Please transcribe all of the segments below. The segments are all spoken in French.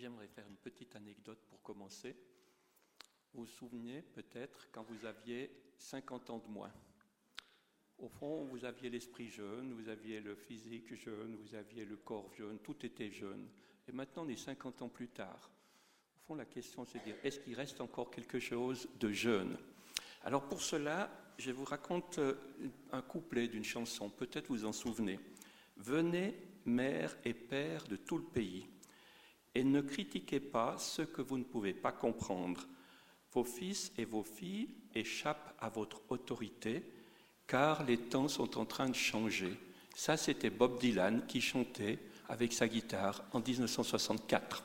J'aimerais faire une petite anecdote pour commencer. Vous vous souvenez peut-être quand vous aviez 50 ans de moins. Au fond, vous aviez l'esprit jeune, vous aviez le physique jeune, vous aviez le corps jeune, tout était jeune. Et maintenant, on est 50 ans plus tard. Au fond, la question, c'est de dire, est-ce qu'il reste encore quelque chose de jeune? Alors pour cela, je vous raconte euh, un couplet d'une chanson, peut-être vous en souvenez. Venez, mère et père de tout le pays, et ne critiquez pas ce que vous ne pouvez pas comprendre. Vos fils et vos filles échappent à votre autorité, car les temps sont en train de changer. Ça, c'était Bob Dylan qui chantait avec sa guitare en 1964.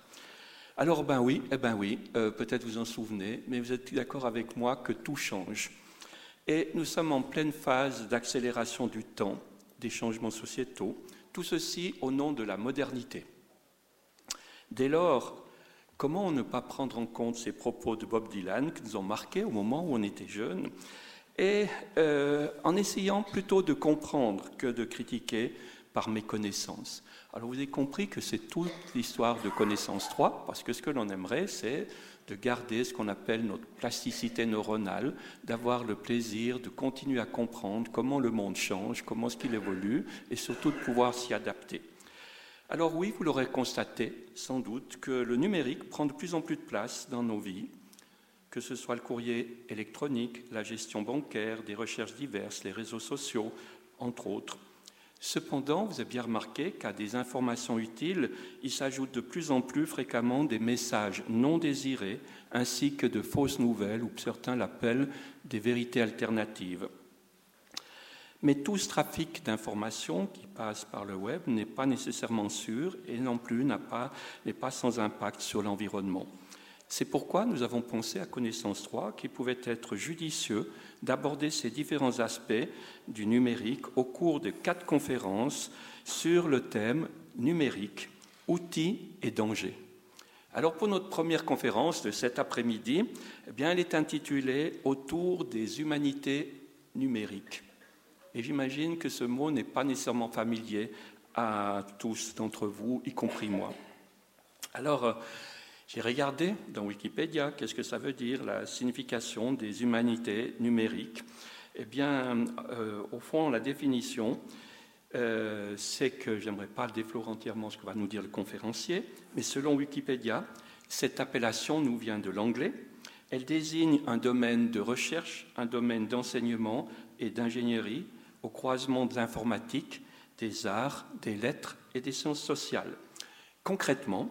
Alors, ben oui, eh ben oui, euh, peut-être vous en souvenez, mais vous êtes d'accord avec moi que tout change. Et nous sommes en pleine phase d'accélération du temps, des changements sociétaux, tout ceci au nom de la modernité. Dès lors, comment ne pas prendre en compte ces propos de Bob Dylan qui nous ont marqués au moment où on était jeune et euh, en essayant plutôt de comprendre que de critiquer par méconnaissance? Alors vous avez compris que c'est toute l'histoire de connaissance 3, parce que ce que l'on aimerait, c'est de garder ce qu'on appelle notre plasticité neuronale, d'avoir le plaisir de continuer à comprendre comment le monde change, comment est-ce qu'il évolue, et surtout de pouvoir s'y adapter. Alors oui, vous l'aurez constaté sans doute que le numérique prend de plus en plus de place dans nos vies, que ce soit le courrier électronique, la gestion bancaire, des recherches diverses, les réseaux sociaux, entre autres. Cependant, vous avez bien remarqué qu'à des informations utiles, il s'ajoute de plus en plus fréquemment des messages non désirés, ainsi que de fausses nouvelles, ou certains l'appellent des vérités alternatives. Mais tout ce trafic d'informations qui passe par le web n'est pas nécessairement sûr et non plus n'est pas, sans impact sur l'environnement. C'est pourquoi nous avons pensé à Connaissance 3 qu'il pouvait être judicieux d'aborder ces différents aspects du numérique au cours de quatre conférences sur le thème numérique, outils et dangers. Alors pour notre première conférence de cet après-midi, eh elle est intitulée Autour des humanités numériques. Et j'imagine que ce mot n'est pas nécessairement familier à tous d'entre vous, y compris moi. Alors, euh, j'ai regardé dans Wikipédia qu'est-ce que ça veut dire la signification des humanités numériques. Eh bien, euh, au fond, la définition, euh, c'est que j'aimerais pas déflorer entièrement ce que va nous dire le conférencier, mais selon Wikipédia, cette appellation nous vient de l'anglais. Elle désigne un domaine de recherche, un domaine d'enseignement et d'ingénierie au croisement de l'informatique, des arts, des lettres et des sciences sociales. Concrètement,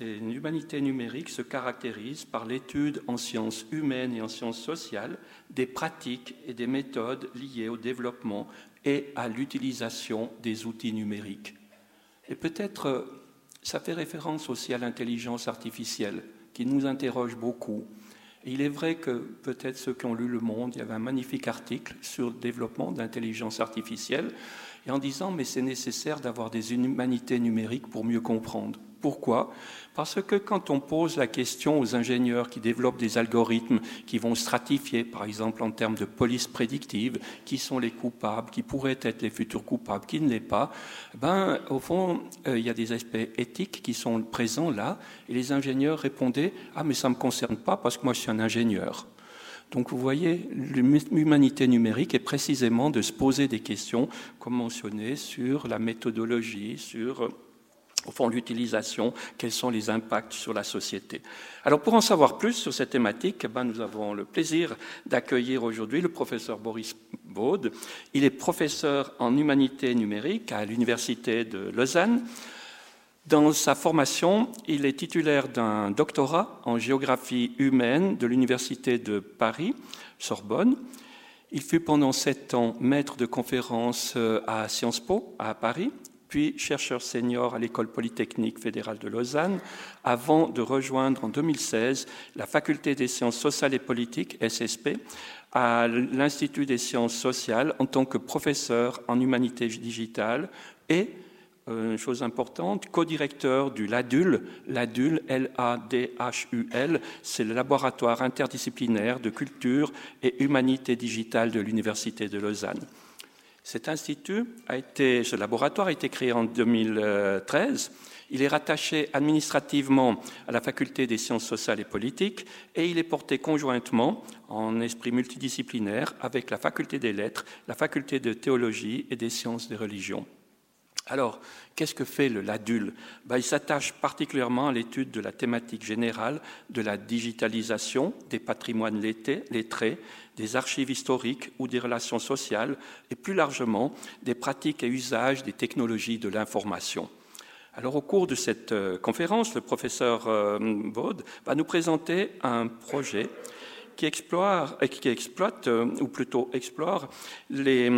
une humanité numérique se caractérise par l'étude en sciences humaines et en sciences sociales des pratiques et des méthodes liées au développement et à l'utilisation des outils numériques. Et peut-être euh, ça fait référence aussi à l'intelligence artificielle qui nous interroge beaucoup. Il est vrai que peut-être ceux qui ont lu Le Monde, il y avait un magnifique article sur le développement d'intelligence artificielle et en disant mais c'est nécessaire d'avoir des humanités numériques pour mieux comprendre. Pourquoi? Parce que quand on pose la question aux ingénieurs qui développent des algorithmes qui vont stratifier, par exemple en termes de police prédictive, qui sont les coupables, qui pourraient être les futurs coupables, qui ne l'est pas, ben, au fond, euh, il y a des aspects éthiques qui sont présents là, et les ingénieurs répondaient Ah, mais ça ne me concerne pas parce que moi je suis un ingénieur. Donc vous voyez, l'humanité numérique est précisément de se poser des questions, comme mentionné, sur la méthodologie, sur au fond l'utilisation, quels sont les impacts sur la société. Alors pour en savoir plus sur cette thématique, eh ben, nous avons le plaisir d'accueillir aujourd'hui le professeur Boris Baud. Il est professeur en humanité numérique à l'Université de Lausanne. Dans sa formation, il est titulaire d'un doctorat en géographie humaine de l'Université de Paris, Sorbonne. Il fut pendant sept ans maître de conférences euh, à Sciences Po, à Paris, puis chercheur senior à l'École polytechnique fédérale de Lausanne, avant de rejoindre en 2016 la Faculté des sciences sociales et politiques, SSP, à l'Institut des sciences sociales en tant que professeur en humanité digitale et, euh, chose importante, co-directeur du LADUL. LADUL, L-A-D-H-U-L, c'est le laboratoire interdisciplinaire de culture et humanité digitale de l'Université de Lausanne. Cet institut a été, ce laboratoire a été créé en 2013. Il est rattaché administrativement à la faculté des sciences sociales et politiques et il est porté conjointement en esprit multidisciplinaire avec la faculté des lettres, la faculté de théologie et des sciences des religions. Alors, qu'est-ce que fait le LADUL ben, Il s'attache particulièrement à l'étude de la thématique générale de la digitalisation des patrimoines lettrés, des archives historiques ou des relations sociales, et plus largement des pratiques et usages des technologies de l'information. Alors, au cours de cette euh, conférence, le professeur euh, Baud va nous présenter un projet qui, explore, qui exploite, euh, ou plutôt explore, les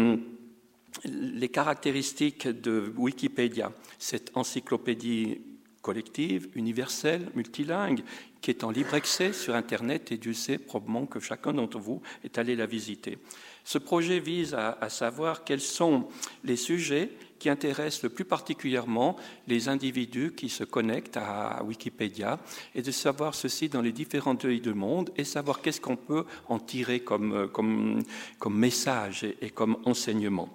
les caractéristiques de Wikipédia, cette encyclopédie collective, universelle, multilingue, qui est en libre accès sur Internet, et Dieu sait probablement que chacun d'entre vous est allé la visiter. Ce projet vise à, savoir quels sont les sujets qui intéressent le plus particulièrement les individus qui se connectent à Wikipédia et de savoir ceci dans les différents pays du monde et savoir qu'est-ce qu'on peut en tirer comme, comme message et comme enseignement.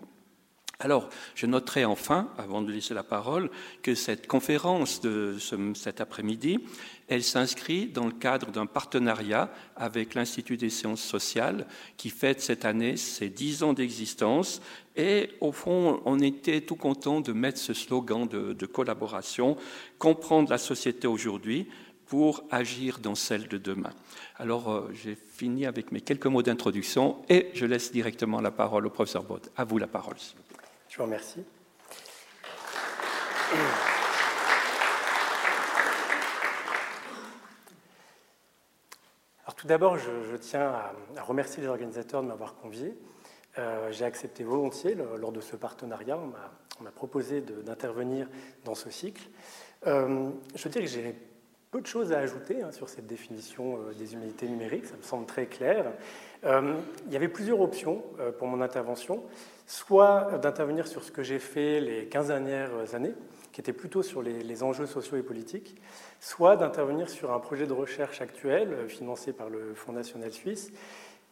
Alors, je noterai enfin, avant de laisser la parole, que cette conférence de cet après-midi, elle s'inscrit dans le cadre d'un partenariat avec l'Institut des sciences sociales qui fête cette année ses dix ans d'existence. Et au fond, on était tout content de mettre ce slogan de, collaboration, comprendre la société aujourd'hui pour agir dans celle de demain. Alors, euh, j'ai fini avec mes quelques mots d'introduction et je laisse directement la parole au professeur Bott. À vous la parole. Je vous remercie. Alors tout d'abord, je, tiens à, remercier les organisateurs de m'avoir convié. Euh, j'ai accepté volontiers lors de ce partenariat. On m'a proposé d'intervenir dans ce cycle. Euh, je veux dire que j'ai peu de choses à ajouter hein, sur cette définition euh, des humanités numériques. Ça me semble très clair. il y avait plusieurs options pour mon intervention soit d'intervenir sur ce que j'ai fait les 15 dernières années, qui était plutôt sur les, enjeux sociaux et politiques, soit d'intervenir sur un projet de recherche actuel euh, financé par le Fonds national suisse,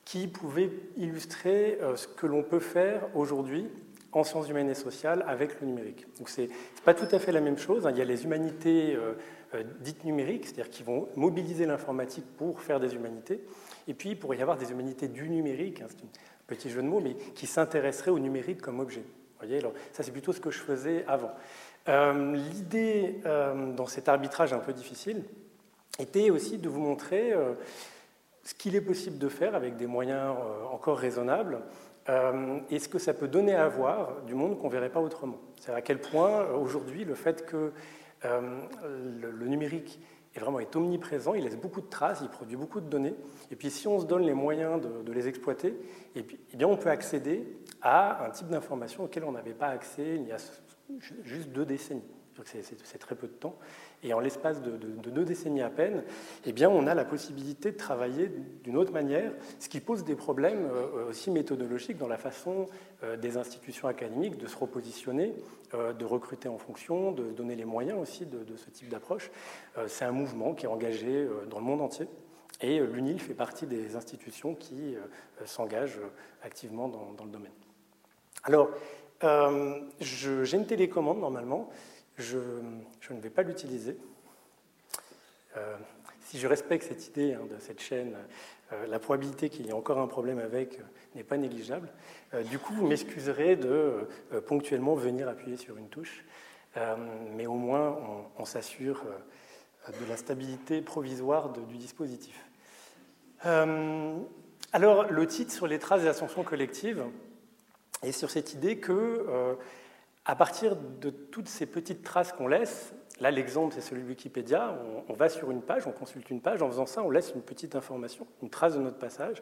qui pouvait illustrer euh, ce que l'on peut faire aujourd'hui en sciences humaines et sociales avec le numérique. Donc ce n'est pas tout à fait la même chose. Hein. Il y a les humanités euh, dites numériques, c'est-à-dire qui vont mobiliser l'informatique pour faire des humanités. Et puis, il pourrait y avoir des humanités du numérique, hein, petit jeu de mots, mais qui s'intéresserait au numérique comme objet. Vous voyez, alors, ça c'est plutôt ce que je faisais avant. Euh, l'idée euh, dans cet arbitrage un peu difficile était aussi de vous montrer euh, ce qu'il est possible de faire avec des moyens encore raisonnables et ce que ça peut donner à voir du monde qu'on ne verrait pas autrement. C'est à quel point aujourd'hui le fait que le numérique est vraiment est omniprésent, il laisse beaucoup de traces, il produit beaucoup de données. Et puis si on se donne les moyens de, les exploiter, et puis, eh bien, on peut accéder à un type d'information auquel on n'avait pas accès il y a juste deux décennies. C'est très peu de temps. Et en l'espace de, deux décennies à peine, eh bien, on a la possibilité de travailler d'une autre manière, ce qui pose des problèmes euh, aussi méthodologiques dans la façon euh, des institutions académiques de se repositionner, euh, de recruter en fonction, de donner les moyens aussi de, ce type d'approche. C'est un mouvement qui est engagé dans le monde entier. Et l'UNIL fait partie des institutions qui s'engagent activement dans, dans, le domaine. Alors, j'ai une télécommande normalement je, ne vais pas l'utiliser. Euh, si je respecte cette idée hein, de cette chaîne, euh, la probabilité qu'il y ait encore un problème avec euh, n'est pas négligeable. du coup, vous m'excuserez de ponctuellement venir appuyer sur une touche, mais au moins on, s'assure de la stabilité provisoire du dispositif. alors, le titre sur les traces des ascensions collectives est sur cette idée que à partir de toutes ces petites traces qu'on laisse, là l'exemple c'est celui de Wikipédia, on, va sur une page, on consulte une page, en faisant ça on laisse une petite information, une trace de notre passage.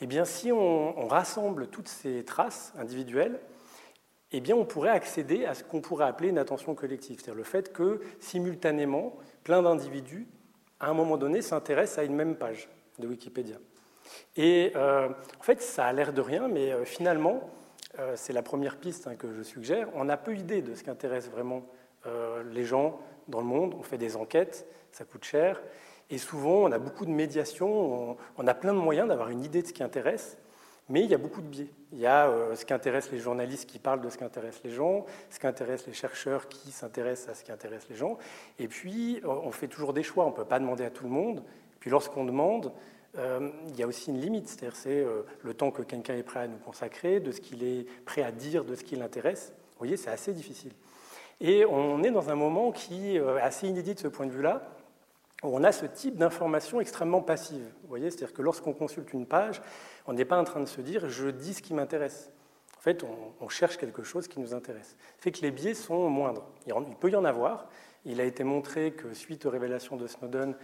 Eh bien si on, rassemble toutes ces traces individuelles, eh bien on pourrait accéder à ce qu'on pourrait appeler une attention collective, c'est-à-dire le fait que simultanément plein d'individus à un moment donné s'intéressent à une même page de Wikipédia. Et euh, en fait ça a l'air de rien, mais euh, finalement c'est la première piste hein, que je suggère, on a peu idée de ce qui intéresse vraiment euh, les gens dans le monde. On fait des enquêtes, ça coûte cher. Et souvent, on a beaucoup de médiation, on, a plein de moyens d'avoir une idée de ce qui intéresse. Mais il y a beaucoup de biais. Il y a euh, ce qui intéresse les journalistes qui parlent de ce qui intéresse les gens, ce qui intéresse les chercheurs qui s'intéressent à ce qui intéresse les gens. Et puis, on fait toujours des choix. On ne peut pas demander à tout le monde. Puis lorsqu'on demande, euh, il y a aussi une limite, c'est-à-dire c'est euh, le temps que quelqu'un est prêt à nous consacrer, de ce qu'il est prêt à dire, de ce qui l'intéresse. Vous voyez, c'est assez difficile. Et on est dans un moment qui est assez inédit de ce point de vue-là, où on a ce type d'information extrêmement passive. Vous voyez, c'est-à-dire que lorsqu'on consulte une page, on n'est pas en train de se dire je dis ce qui m'intéresse. En fait, on, cherche quelque chose qui nous intéresse. Ça fait que les biais sont moindres. Il, peut y en avoir. Il a été montré que suite aux révélations de Snowden,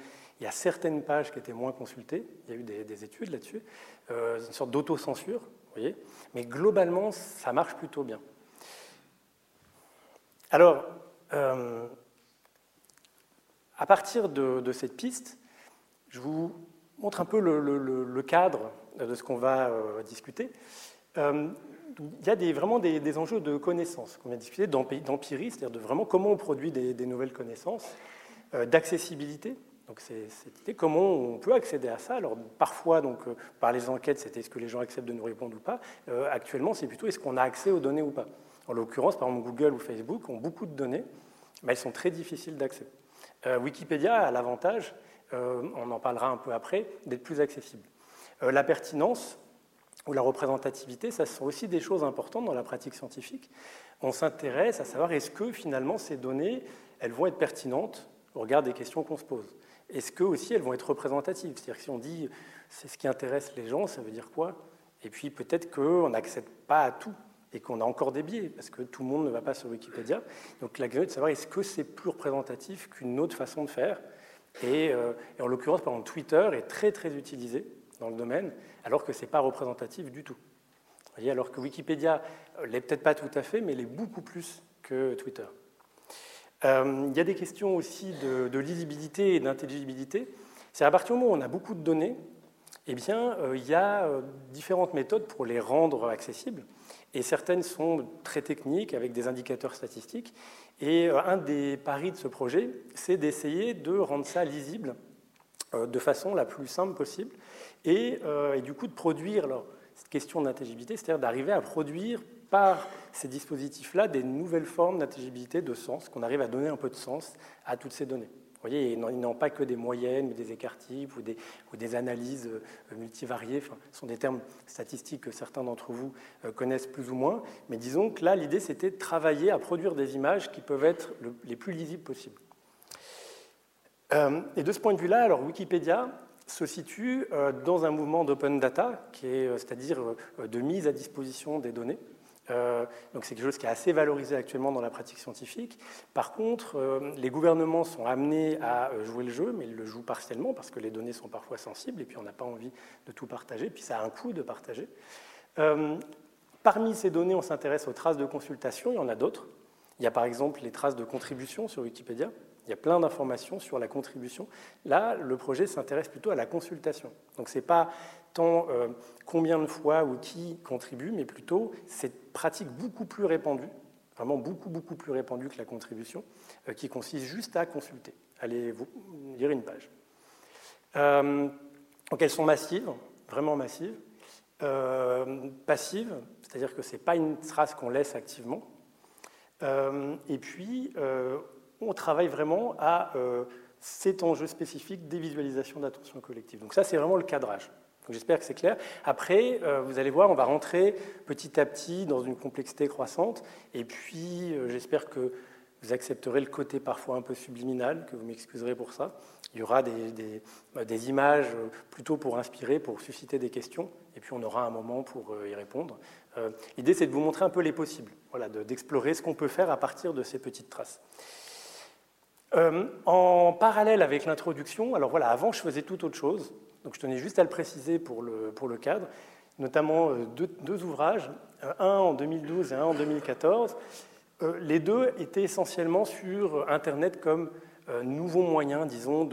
il y a certaines pages qui étaient moins consultées. Il y a eu des, études là-dessus. Euh, une sorte d'autocensure, vous voyez. Mais globalement, ça marche plutôt bien. Alors, euh, à partir de, cette piste, je vous montre un peu le cadre de ce qu'on va euh, discuter, il y a vraiment des, enjeux de connaissances qu'on vient discuter, d'empirie, c'est-à-dire de vraiment comment on produit des, nouvelles connaissances, d'accessibilité. Donc c'est cette idée, comment on peut accéder à ça? Alors parfois, donc, par les enquêtes, c'était est-ce que les gens acceptent de nous répondre ou pas? actuellement, c'est plutôt est-ce qu'on a accès aux données ou pas? En l'occurrence, par exemple, Google ou Facebook ont beaucoup de données, mais elles sont très difficiles d'accès. Wikipédia a l'avantage, on en parlera un peu après, d'être plus accessible. Euh, la pertinence ou la représentativité, ça sont aussi des choses importantes dans la pratique scientifique. On s'intéresse à savoir est-ce que finalement ces données, elles vont être pertinentes au regard des questions qu'on se pose? Est-ce que aussi elles vont être représentatives? C'est-à-dire que si on dit c'est ce qui intéresse les gens, ça veut dire quoi? Et puis peut-être qu'on n'accède pas à tout et qu'on a encore des biais, parce que tout le monde ne va pas sur Wikipédia. Donc la question est de savoir est-ce que c'est plus représentatif qu'une autre façon de faire? Et, euh, et, en l'occurrence, par exemple, Twitter est très très utilisé dans le domaine, alors que ce n'est pas représentatif du tout. Vous voyez, alors que Wikipédia euh, l'est peut-être pas tout à fait, mais l'est beaucoup plus que Twitter. Euh, il y a des questions aussi de, lisibilité et d'intelligibilité. C'est à partir du moment où on a beaucoup de données, eh bien, euh, il y a différentes méthodes pour les rendre accessibles. Et certaines sont très techniques, avec des indicateurs statistiques. Et un des paris de ce projet, c'est d'essayer de rendre ça lisible de façon la plus simple possible euh, et, du coup de produire cette question d'intelligibilité, c'est-à-dire d'arriver à produire par ces dispositifs-là des nouvelles formes d'intelligibilité, de sens, qu'on arrive à donner un peu de sens à toutes ces données. Vous voyez, ils n'ont pas que des moyennes ou des écarts types ou des, analyses euh, multivariées. Ce sont des termes statistiques que certains d'entre vous euh, connaissent plus ou moins. Mais disons que là, l'idée, c'était de travailler à produire des images qui peuvent être les plus lisibles possibles. et de ce point de vue-là, alors Wikipédia, se situe euh, dans un mouvement d'open data, euh, c'est-à-dire euh, de mise à disposition des données. Donc c'est quelque chose qui est assez valorisé actuellement dans la pratique scientifique. Par contre, les gouvernements sont amenés à jouer le jeu, mais ils le jouent partiellement parce que les données sont parfois sensibles et puis on n'a pas envie de tout partager, puis ça a un coût de partager. parmi ces données, on s'intéresse aux traces de consultation, il y en a d'autres. Il y a par exemple les traces de contribution sur Wikipédia. Il y a plein d'informations sur la contribution. Là, le projet s'intéresse plutôt à la consultation. Donc ce n'est pas tant euh, combien de fois ou qui contribue, mais plutôt cette pratique beaucoup plus répandue, vraiment beaucoup, beaucoup plus répandue que la contribution, euh, qui consiste juste à consulter, aller lire une page. Euh, donc elles sont massives, vraiment massives. passives, c'est-à-dire que ce n'est pas une trace qu'on laisse activement. et puis, on travaille vraiment à cet enjeu spécifique des visualisations d'attention collective. Donc ça, c'est vraiment le cadrage. J'espère que c'est clair. Après, euh, vous allez voir, on va rentrer petit à petit dans une complexité croissante. Et puis, euh, j'espère que vous accepterez le côté parfois un peu subliminal, que vous m'excuserez pour ça. Il y aura des, des, images plutôt pour inspirer, pour susciter des questions, et puis on aura un moment pour y répondre. L'idée, c'est de vous montrer un peu les possibles, voilà, d'explorer ce qu'on peut faire à partir de ces petites traces. Euh, en parallèle avec l'introduction, alors voilà, avant je faisais tout autre chose, donc je tenais juste à le préciser pour le, cadre, notamment euh, deux, ouvrages, euh, un en 2012 et un en 2014. les deux étaient essentiellement sur Internet comme nouveau moyen, disons,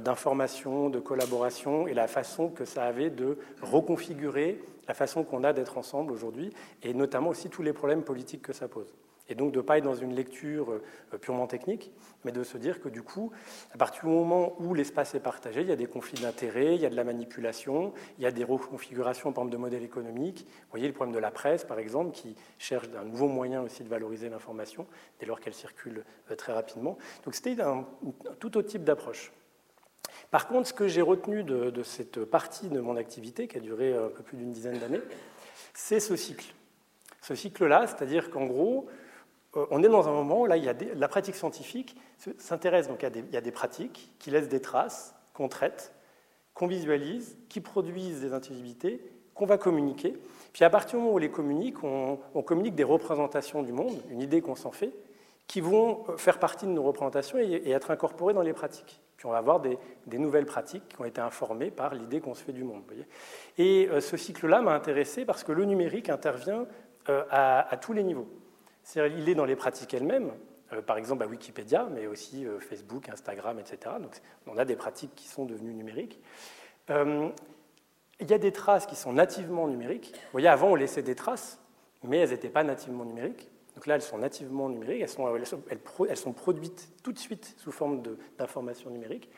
d'information, de, de collaboration et la façon que ça avait de reconfigurer la façon qu'on a d'être ensemble aujourd'hui et notamment aussi tous les problèmes politiques que ça pose. Et donc de ne pas être dans une lecture euh, purement technique, mais de se dire que du coup, à partir du moment où l'espace est partagé, il y a des conflits d'intérêts, il y a de la manipulation, il y a des reconfigurations par exemple, de modèles économiques. Vous voyez le problème de la presse, par exemple, qui cherche un nouveau moyen aussi de valoriser l'information dès lors qu'elle circule euh, très rapidement. Donc c'était un, tout autre type d'approche. Par contre, ce que j'ai retenu de, de, cette partie de mon activité, qui a duré un peu plus d'une dizaine d'années, c'est ce cycle. Ce cycle-là, c'est-à-dire qu'en gros, euh, on est dans un moment où là, la pratique scientifique s'intéresse donc à des, il y a des pratiques qui laissent des traces, qu'on traite, qu'on visualise, qui produisent des intelligibilités, qu'on va communiquer. Puis à partir du moment où on les communique, on, communique des représentations du monde, une idée qu'on s'en fait, qui vont euh, faire partie de nos représentations et, être incorporées dans les pratiques. Puis on va avoir des, nouvelles pratiques qui ont été informées par l'idée qu'on se fait du monde. et euh, ce cycle-là m'a intéressé parce que le numérique intervient à tous les niveaux. Il est dans les pratiques elles-mêmes, euh, par exemple à Wikipédia, mais aussi euh, Facebook, Instagram, etc. Donc, on a des pratiques qui sont devenues numériques. Euh, il y a des traces qui sont nativement numériques. Vous voyez, avant, on laissait des traces, mais elles n'étaient pas nativement numériques. Donc là, elles sont nativement numériques, elles sont, elles sont produites tout de suite sous forme d'informations numériques.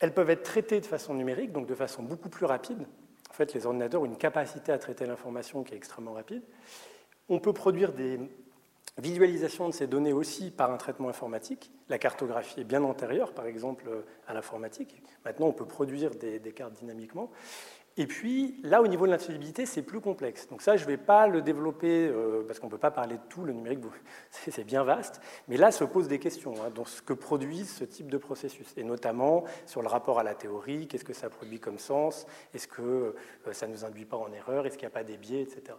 Elles peuvent être traitées de façon numérique, donc de façon beaucoup plus rapide. En fait, les ordinateurs ont une capacité à traiter l'information qui est extrêmement rapide. On peut produire des, Visualisation de ces données aussi par un traitement informatique. La cartographie est bien antérieure, par exemple, à l'informatique. Maintenant, on peut produire des, cartes dynamiquement. Et puis, là, au niveau de l'intelligibilité, c'est plus complexe. Donc ça, je ne vais pas le développer, euh, parce qu'on ne peut pas parler de tout, le numérique, c'est bien vaste. Mais là, se posent des questions hein, dans ce que produisent ce type de processus. Et notamment sur le rapport à la théorie, qu'est-ce que ça produit comme sens? Est-ce que euh, ça ne nous induit pas en erreur? Est-ce qu'il n'y a pas des biais, etc.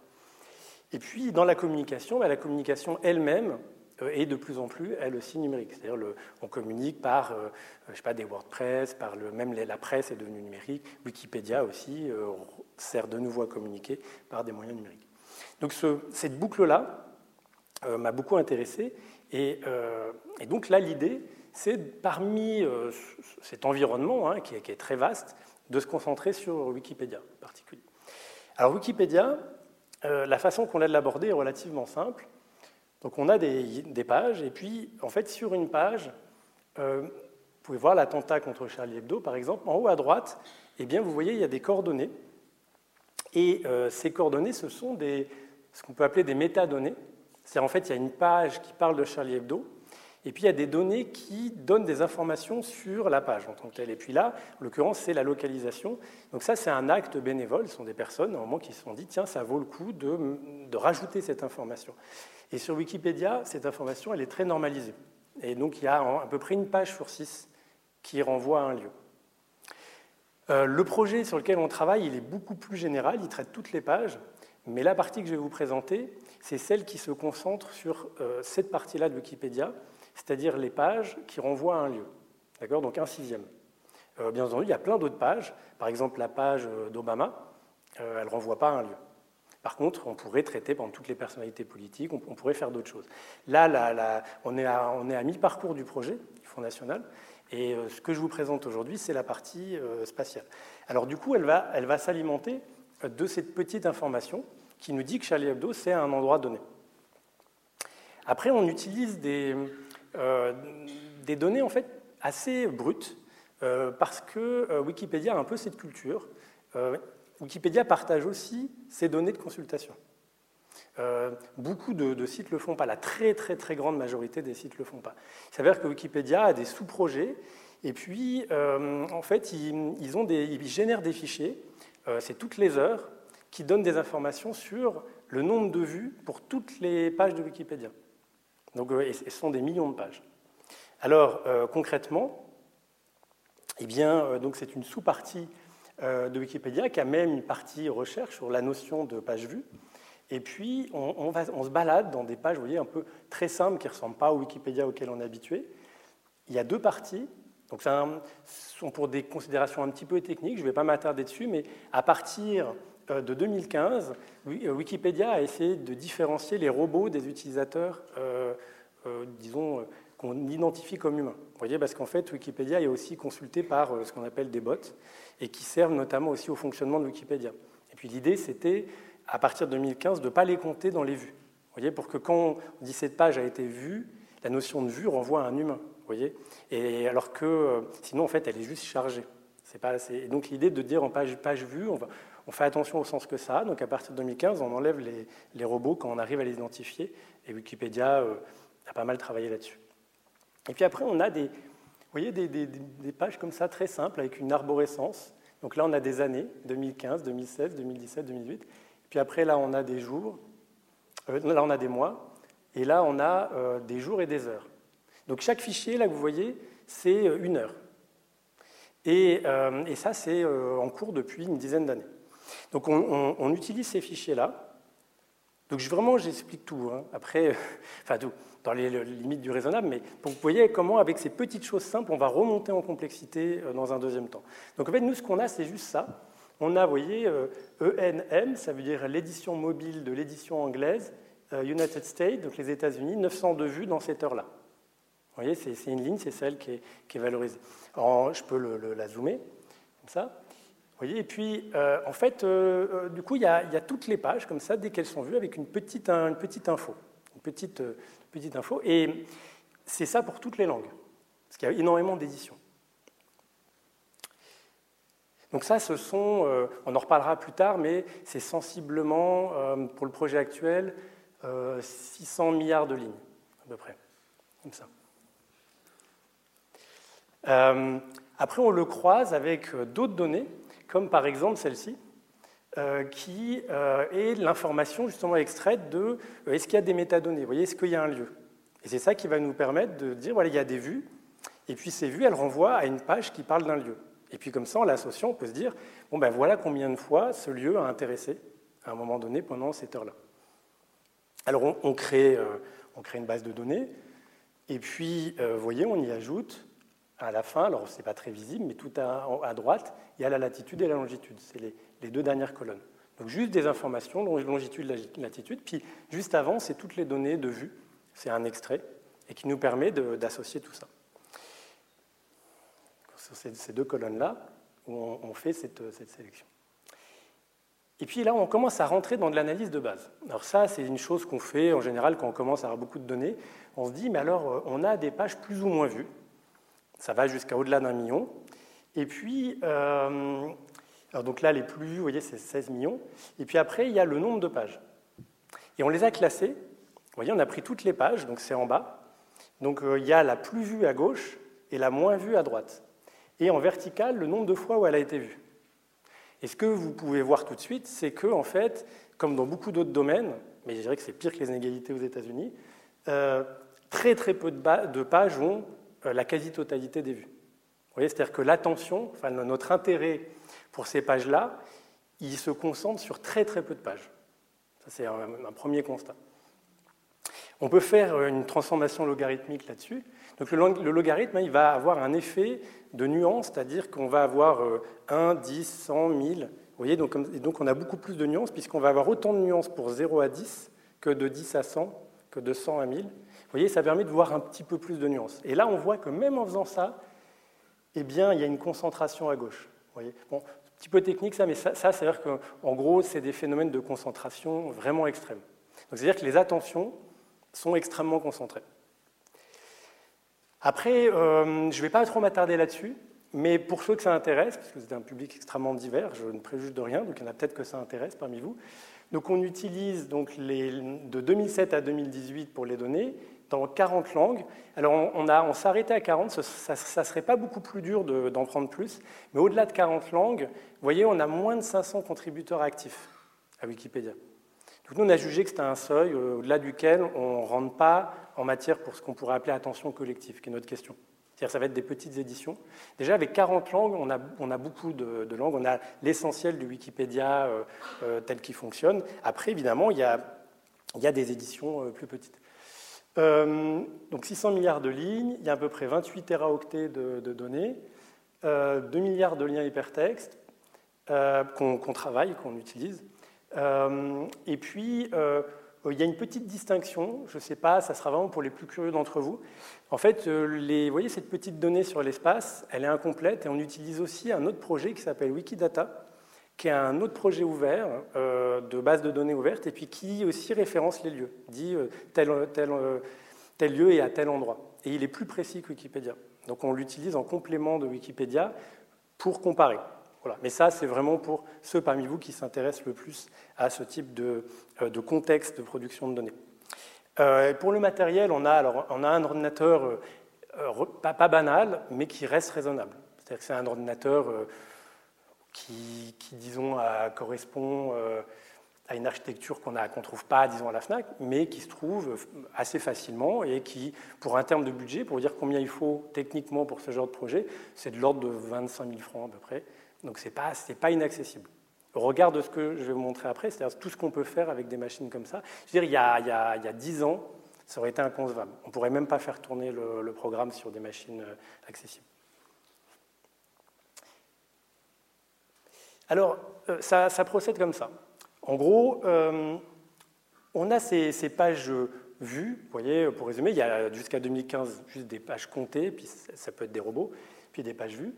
Et puis, dans la communication, bah, la communication elle-même euh, est de plus en plus, elle aussi, numérique. C'est-à-dire, on communique par, euh, je sais pas, des WordPress, par le, même la presse est devenue numérique. Wikipédia aussi euh, sert de nouveau à communiquer par des moyens numériques. Donc, cette boucle-là m'a beaucoup intéressé. Et, donc, là, l'idée, c'est parmi cet environnement, hein, qui, est, qui, est, très vaste, de se concentrer sur Wikipédia en particulier. Alors, Wikipédia, euh, la façon qu'on a de l'aborder est relativement simple. Donc on a des, pages, et puis en fait sur une page, euh, vous pouvez voir l'attentat contre Charlie Hebdo par exemple, en haut à droite, eh bien, vous voyez il y a des coordonnées. Et euh, ces coordonnées, ce sont des, ce qu'on peut appeler des métadonnées. C'est en fait il y a une page qui parle de Charlie Hebdo, et puis il y a des données qui donnent des informations sur la page en tant que telle. Et puis là, en l'occurrence, c'est la localisation. Donc ça, c'est un acte bénévole. Ce sont des personnes, au moment, qui se sont dit, tiens, ça vaut le coup de, de, rajouter cette information. Et sur Wikipédia, cette information, elle est très normalisée. Et donc il y a à peu près une page sur six qui renvoie à un lieu. Euh, le projet sur lequel on travaille, il est beaucoup plus général, il traite toutes les pages, mais la partie que je vais vous présenter, c'est celle qui se concentre sur euh, cette partie-là de Wikipédia, c'est-à-dire les pages qui renvoient à un lieu. D'accord? Donc un sixième. Euh, bien entendu, il y a plein d'autres pages. Par exemple, la page euh, d'Obama, euh, elle ne renvoie pas à un lieu. Par contre, on pourrait traiter pendant toutes les personnalités politiques, on, pourrait faire d'autres choses. Là, on est à, mi-parcours du projet du Fonds national, et ce que je vous présente aujourd'hui, c'est la partie spatiale. Alors du coup, elle va, elle va s'alimenter de cette petite information qui nous dit que Charlie Hebdo, c'est un endroit donné. Après, on utilise des, des données en fait assez brutes, euh, parce que euh, Wikipédia a un peu cette culture. Wikipédia partage aussi ses données de consultation. beaucoup de, sites ne le font pas. La très très très grande majorité des sites ne le font pas. Il s'avère que Wikipédia a des sous-projets et puis en fait ils, ont des, ils génèrent des fichiers. C'est toutes les heures qui donnent des informations sur le nombre de vues pour toutes les pages de Wikipédia. Donc, et ce sont des millions de pages. Alors, euh, concrètement, eh bien, euh, donc c'est une sous-partie euh, de Wikipédia qui a même une partie recherche sur la notion de page vue. Et puis, on, va, on, se balade dans des pages, vous voyez, un peu très simples, qui ne ressemblent pas au Wikipédia auquel on est habitué. Il y a deux parties. Donc, ce sont pour des considérations un petit peu techniques, je ne vais pas m'attarder dessus, mais à partir de 2015, Wikipédia a essayé de différencier les robots des utilisateurs, disons, qu'on identifie comme humains. Vous voyez, parce qu'en fait, Wikipédia est aussi consulté par euh, ce qu'on appelle des bots et qui servent notamment aussi au fonctionnement de Wikipédia. Et puis l'idée, c'était, à partir de 2015, de ne pas les compter dans les vues. Vous voyez, pour que quand on dit cette a été vue, la notion de vue renvoie à un humain. voyez et alors que euh, sinon, en fait, elle est juste chargée. Pas, et donc l'idée de dire en page, page vue, on, va, on, fait attention au sens que ça a. Donc à partir de 2015, on enlève les, robots quand on arrive à les identifier. Et Wikipédia euh, a pas mal travaillé là-dessus. Et puis après, on a des, pages comme ça, très simples, avec une arborescence. Donc là, on a des années, 2015, 2016, 2017, 2018. Puis après, là, on a des jours, euh, là, on a des mois, et là, on a euh, des jours et des heures. Donc chaque fichier, là, que vous voyez, c'est une heure. Et, et ça, c'est en cours depuis une dizaine d'années. Donc on, utilise ces fichiers-là. Donc vraiment, j'explique tout. Hein. Après, enfin tout, dans les limites du raisonnable, mais vous voyez comment, avec ces petites choses simples, on va remonter en complexité dans un deuxième temps. Donc en fait, nous, ce qu'on a, c'est juste ça. On a, vous voyez, ENM, euh, e ça veut dire l'édition mobile de l'édition anglaise, euh, United States, donc les États-Unis, 902 vues dans cette heure-là. Vous voyez, c'est une ligne, c'est celle qui est, valorisée. Alors, je peux la zoomer, comme ça. Voyez, et puis, euh, en fait, du coup, il y, a, toutes les pages, comme ça, dès qu'elles sont vues, avec une petite, une petite info. Une petite, petite info. Et c'est ça pour toutes les langues, parce qu'il y a énormément d'éditions. Donc ça, ce sont, euh, on en reparlera plus tard, mais c'est sensiblement, euh, pour le projet actuel, 600 euh, milliards de lignes, à peu près, comme ça. après, on le croise avec d'autres données, comme par exemple celle-ci, qui est l'information justement extraite de est-ce qu'il y a des métadonnées, vous voyez, est-ce qu'il y a un lieu? Et c'est ça qui va nous permettre de dire, voilà, il y a des vues, et puis ces vues, elles renvoient à une page qui parle d'un lieu. Et puis comme ça, en l'associant, on peut se dire, bon ben voilà combien de fois ce lieu a intéressé à un moment donné pendant cette heure-là. Alors on, crée, euh, on, crée, une base de données, et puis, euh, vous voyez, on y ajoute à la fin, alors ce n'est pas très visible, mais tout à, droite, il y a la latitude et la longitude, c'est les, deux dernières colonnes. Donc juste des informations, longitude, latitude, puis juste avant, c'est toutes les données de vue, c'est un extrait, et qui nous permet d'associer tout ça sur ces, deux colonnes-là, où on, fait cette, sélection. Et puis là, on commence à rentrer dans de l'analyse de base. Alors ça, c'est une chose qu'on fait en général quand on commence à avoir beaucoup de données. On se dit, mais alors, euh, on a des pages plus ou moins vues. Ça va jusqu'à au-delà d'un million. Et puis, euh, alors donc là, les plus vues, vous voyez, c'est 16 millions. Et puis après, il y a le nombre de pages. Et on les a classées. Vous voyez, on a pris toutes les pages, donc c'est en bas. Donc euh, il y a la plus vue à gauche et la moins vue à droite et en vertical le nombre de fois où elle a été vue. Et ce que vous pouvez voir tout de suite, c'est que, en fait, comme dans beaucoup d'autres domaines, mais je dirais que c'est pire que les inégalités aux États-Unis, euh, très très peu de, pages ont la quasi-totalité des vues. Vous voyez, c'est-à-dire que l'attention, enfin, notre intérêt pour ces pages-là, il se concentre sur très très peu de pages. Ça, c'est un premier constat. On peut faire une transformation logarithmique là-dessus. Donc le, logarithme, hein, il va avoir un effet de nuance, c'est-à-dire qu'on va avoir 1, 10, 100, 1000. Vous voyez, donc, donc on a beaucoup plus de nuances, puisqu'on va avoir autant de nuances pour 0 à 10 que de 10 à 100, que de 100 à 1000. Vous voyez, ça permet de voir un petit peu plus de nuances. Et là, on voit que même en faisant ça, eh bien, il y a une concentration à gauche. Vous voyez bon, un petit peu technique ça, mais ça, c'est-à-dire qu'en gros, c'est des phénomènes de concentration vraiment extrêmes. Donc, c'est-à-dire que les attentions sont extrêmement concentrées. Après, euh, je ne vais pas trop m'attarder là-dessus, mais pour ceux que ça intéresse, parce que c'est un public extrêmement divers, je ne préjuge de rien, donc il y en a peut-être que ça intéresse parmi vous. Donc on utilise donc les, de 2007 à 2018 pour les données dans 40 langues. Alors on, on s'est arrêté à 40, ça ne serait pas beaucoup plus dur d'en prendre plus, mais au-delà de 40 langues, vous voyez, on a moins de 500 contributeurs actifs à Wikipédia. Donc nous, on a jugé que c'était un seuil euh, au-delà duquel on ne rentre pas en matière pour ce qu'on pourrait appeler attention collective, qui est notre question. C'est-à-dire ça va être des petites éditions. Déjà, avec 40 langues, on a, beaucoup de, langues. On a l'essentiel du Wikipédia euh, euh, tel qu'il fonctionne. Après, évidemment, il y a, il y a des éditions plus petites. Donc 600 milliards de lignes, il y a à peu près 28 téraoctets de, données, 2 milliards de liens hypertextes qu'on travaille, qu'on utilise. Euh, et puis, euh, il y a une petite distinction, je ne sais pas, ça sera vraiment pour les plus curieux d'entre vous. En fait, euh, vous voyez cette petite donnée sur l'espace, elle est incomplète et on utilise aussi un autre projet qui s'appelle Wikidata, qui est un autre projet ouvert de base de données ouverte et puis qui aussi référence les lieux, dit tel, tel, tel lieu est à tel endroit. Et il est plus précis que Wikipédia. Donc on l'utilise en complément de Wikipédia pour comparer. Voilà. Mais ça, c'est vraiment pour ceux parmi vous qui s'intéressent le plus à ce type de, euh, de contexte de production de données. Euh, pour le matériel, on a, alors, on a un ordinateur euh, pas, pas, banal, mais qui reste raisonnable. C'est-à-dire que c'est un ordinateur qui, disons, correspond à une architecture qu'on ne trouve pas, disons, à la FNAC, mais qui se trouve assez facilement et qui, pour un terme de budget, pour dire combien il faut techniquement pour ce genre de projet, c'est de l'ordre de 25 000 francs à peu près. Donc ce n'est pas, pas inaccessible. Au regard de ce que je vais vous montrer après, c'est-à-dire tout ce qu'on peut faire avec des machines comme ça. Je veux dire, il y a, il y a, il y a 10 ans, ça aurait été inconcevable. On ne pourrait même pas faire tourner le, le programme sur des machines euh, accessibles. Alors, euh, ça, procède comme ça. En gros, euh, on a ces, pages vues. Vous voyez, pour résumer, il y a jusqu'à 2015 juste des pages comptées, puis ça peut être des robots, puis des pages vues.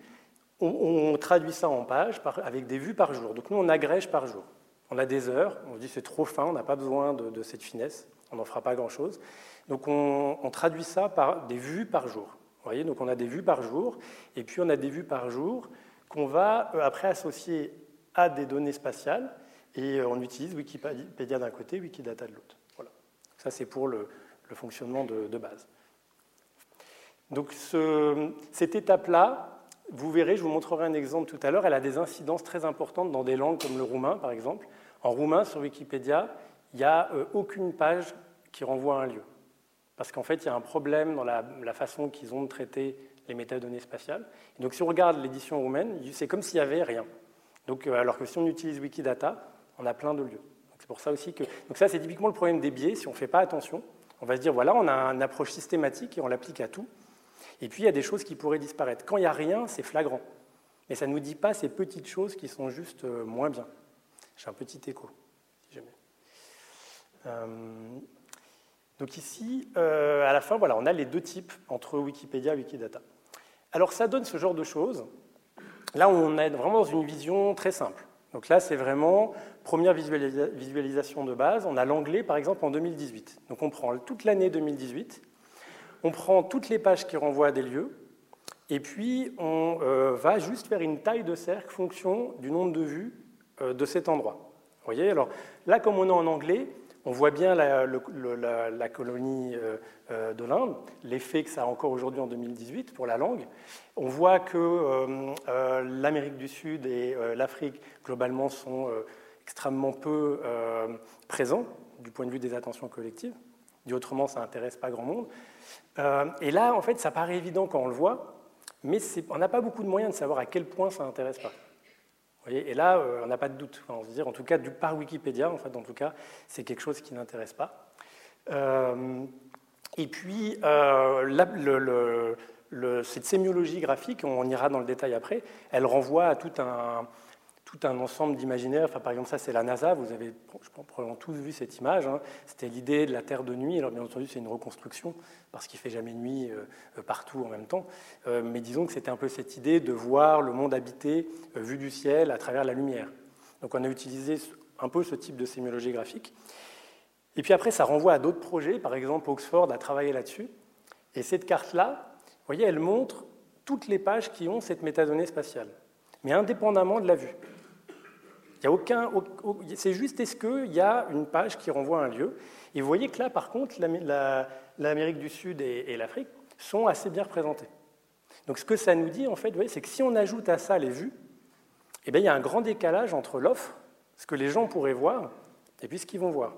On, traduit ça en pages avec des vues par jour. Donc nous, on agrège par jour. On a des heures, on dit c'est trop fin, on n'a pas besoin de, cette finesse, on n'en fera pas grand-chose. Donc on, on, traduit ça par des vues par jour. Vous voyez, donc on a des vues par jour, et puis on a des vues par jour qu'on va euh, après associer à des données spatiales et euh, on utilise Wikipédia d'un côté, Wikidata de l'autre. Voilà. Ça, c'est pour le, fonctionnement de, base. Donc, cette étape-là, vous verrez, je vous montrerai un exemple tout à l'heure, elle a des incidences très importantes dans des langues comme le roumain, par exemple. En roumain, sur Wikipédia, il n'y a euh, aucune page qui renvoie à un lieu. Parce qu'en fait, il y a un problème dans la, façon qu'ils ont de traiter les métadonnées spatiales. donc, si on regarde l'édition roumaine, c'est comme s'il n'y avait rien. Donc, euh, alors que si on utilise Wikidata, on a plein de lieux. C'est pour ça aussi que. Donc, ça, c'est typiquement le problème des biais. Si on ne fait pas attention, on va se dire voilà, on a une approche systématique et on l'applique à tout. Et puis, il y a des choses qui pourraient disparaître. Quand il n'y a rien, c'est flagrant. Mais ça ne nous dit pas ces petites choses qui sont juste euh, moins bien. J'ai un petit écho, si jamais. Euh, donc ici, à la fin, voilà, on a les deux types entre Wikipédia et Wikidata. Alors ça donne ce genre de choses. Là, on est vraiment dans une vision très simple. Donc là, c'est vraiment première visualisation de base. On a l'anglais, par exemple, en 2018. Donc on prend toute l'année 2018, on prend toutes les pages qui renvoient à des lieux, et puis on euh, va juste faire une taille de cercle fonction du nombre de vues euh, de cet endroit. Vous voyez Alors là, comme on est en anglais, on voit bien la, colonie euh, de l'Inde, l'effet que ça a encore aujourd'hui en 2018 pour la langue. On voit que l'Amérique du Sud et l'Afrique, globalement, sont extrêmement peu euh, présent du point de vue des attentions collectives. Dit autrement, ça n'intéresse pas grand monde. Euh, et là, en fait, ça paraît évident quand on le voit, mais on n'a pas beaucoup de moyens de savoir à quel point ça n'intéresse pas. Et là, euh, on n'a pas de doute. se en tout cas, du, par Wikipédia, en fait, tout cas, c'est quelque chose qui n'intéresse pas. et puis, cette sémiologie graphique, on ira dans le détail après, elle renvoie à tout un, tout un ensemble d'imaginaires. Enfin, par exemple, ça, c'est la NASA. Vous avez probablement tous vu cette image. Hein. C'était l'idée de la Terre de nuit. Alors, bien entendu, c'est une reconstruction parce qu'il fait jamais nuit euh, euh, partout en même temps. Euh, mais disons que c'était un peu cette idée de voir le monde habité vu du ciel à travers la lumière. Donc, on a utilisé un peu ce type de sémiologie graphique. Et puis après, ça renvoie à d'autres projets. Par exemple, Oxford a travaillé là-dessus. Et cette carte-là, vous voyez, elle montre toutes les pages qui ont cette métadonnée spatiale, mais indépendamment de la vue. C'est juste est-ce qu'il y a une page qui renvoie à un lieu? Et vous voyez que là, par contre, l'Amérique du Sud et, l'Afrique sont assez bien représentés. Donc ce que ça nous dit, en fait, c'est que si on ajoute à ça les vues, eh bien, il y a un grand décalage entre l'offre, ce que les gens pourraient voir, et puis ce qu'ils vont voir.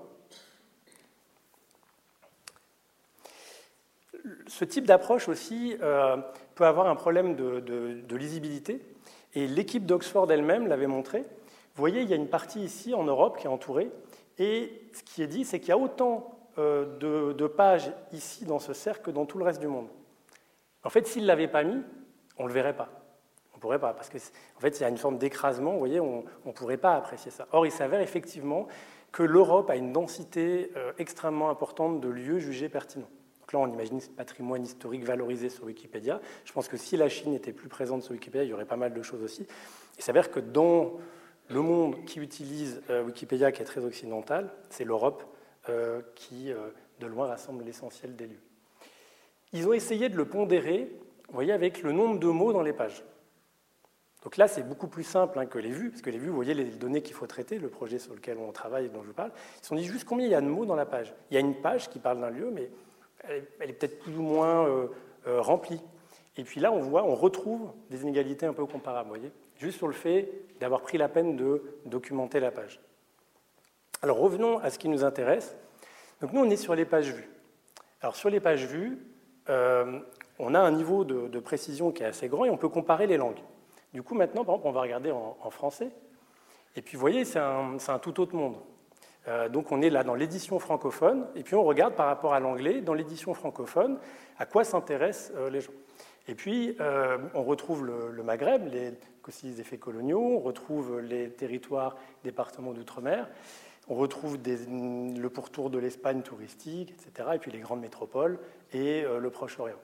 Ce type d'approche aussi euh, peut avoir un problème de lisibilité, et l'équipe d'Oxford elle-même l'avait montré. Vous voyez, il y a une partie ici en Europe qui est entourée, et ce qui est dit, c'est qu'il y a autant euh, de, pages ici dans ce cercle que dans tout le reste du monde. En fait, s'il ne l'avait pas mis, on ne le verrait pas. On ne pourrait pas, parce qu'en en fait, il y a une forme d'écrasement, vous voyez, on ne pourrait pas apprécier ça. Or, il s'avère effectivement que l'Europe a une densité euh, extrêmement importante de lieux jugés pertinents. Donc là, on imagine ce patrimoine historique valorisé sur Wikipédia. Je pense que si la Chine était plus présente sur Wikipédia, il y aurait pas mal de choses aussi. Il s'avère que dans le monde qui utilise Wikipédia, qui est très occidental, c'est l'Europe, qui, de loin, rassemble l'essentiel des lieux. Ils ont essayé de le pondérer, vous voyez, avec le nombre de mots dans les pages. Donc là, c'est beaucoup plus simple hein, que les vues, parce que les vues, vous voyez les données qu'il faut traiter, le projet sur lequel on travaille et dont je vous parle. Ils se sont dit juste combien il y a de mots dans la page. Il y a une page qui parle d'un lieu, mais elle est, peut-être plus ou moins euh, euh, remplie. Et puis là, on voit, on retrouve des inégalités un peu comparables, vous voyez, juste sur le fait d'avoir pris la peine de documenter la page. Alors revenons à ce qui nous intéresse. Donc nous, on est sur les pages vues. Alors sur les pages vues, euh, on a un niveau de, précision qui est assez grand et on peut comparer les langues. Du coup, maintenant, par exemple, on va regarder en, français. Et puis, vous voyez, c'est un, tout autre monde. Euh, donc, on est là dans l'édition francophone, et puis on regarde par rapport à l'anglais, dans l'édition francophone, à quoi s'intéressent euh, les gens. Et puis, on retrouve le, Maghreb, les, aussi les effets coloniaux, on retrouve les territoires, départements d'outre-mer, on retrouve le pourtour de l'Espagne touristique, etc., et puis les grandes métropoles et le Proche-Orient.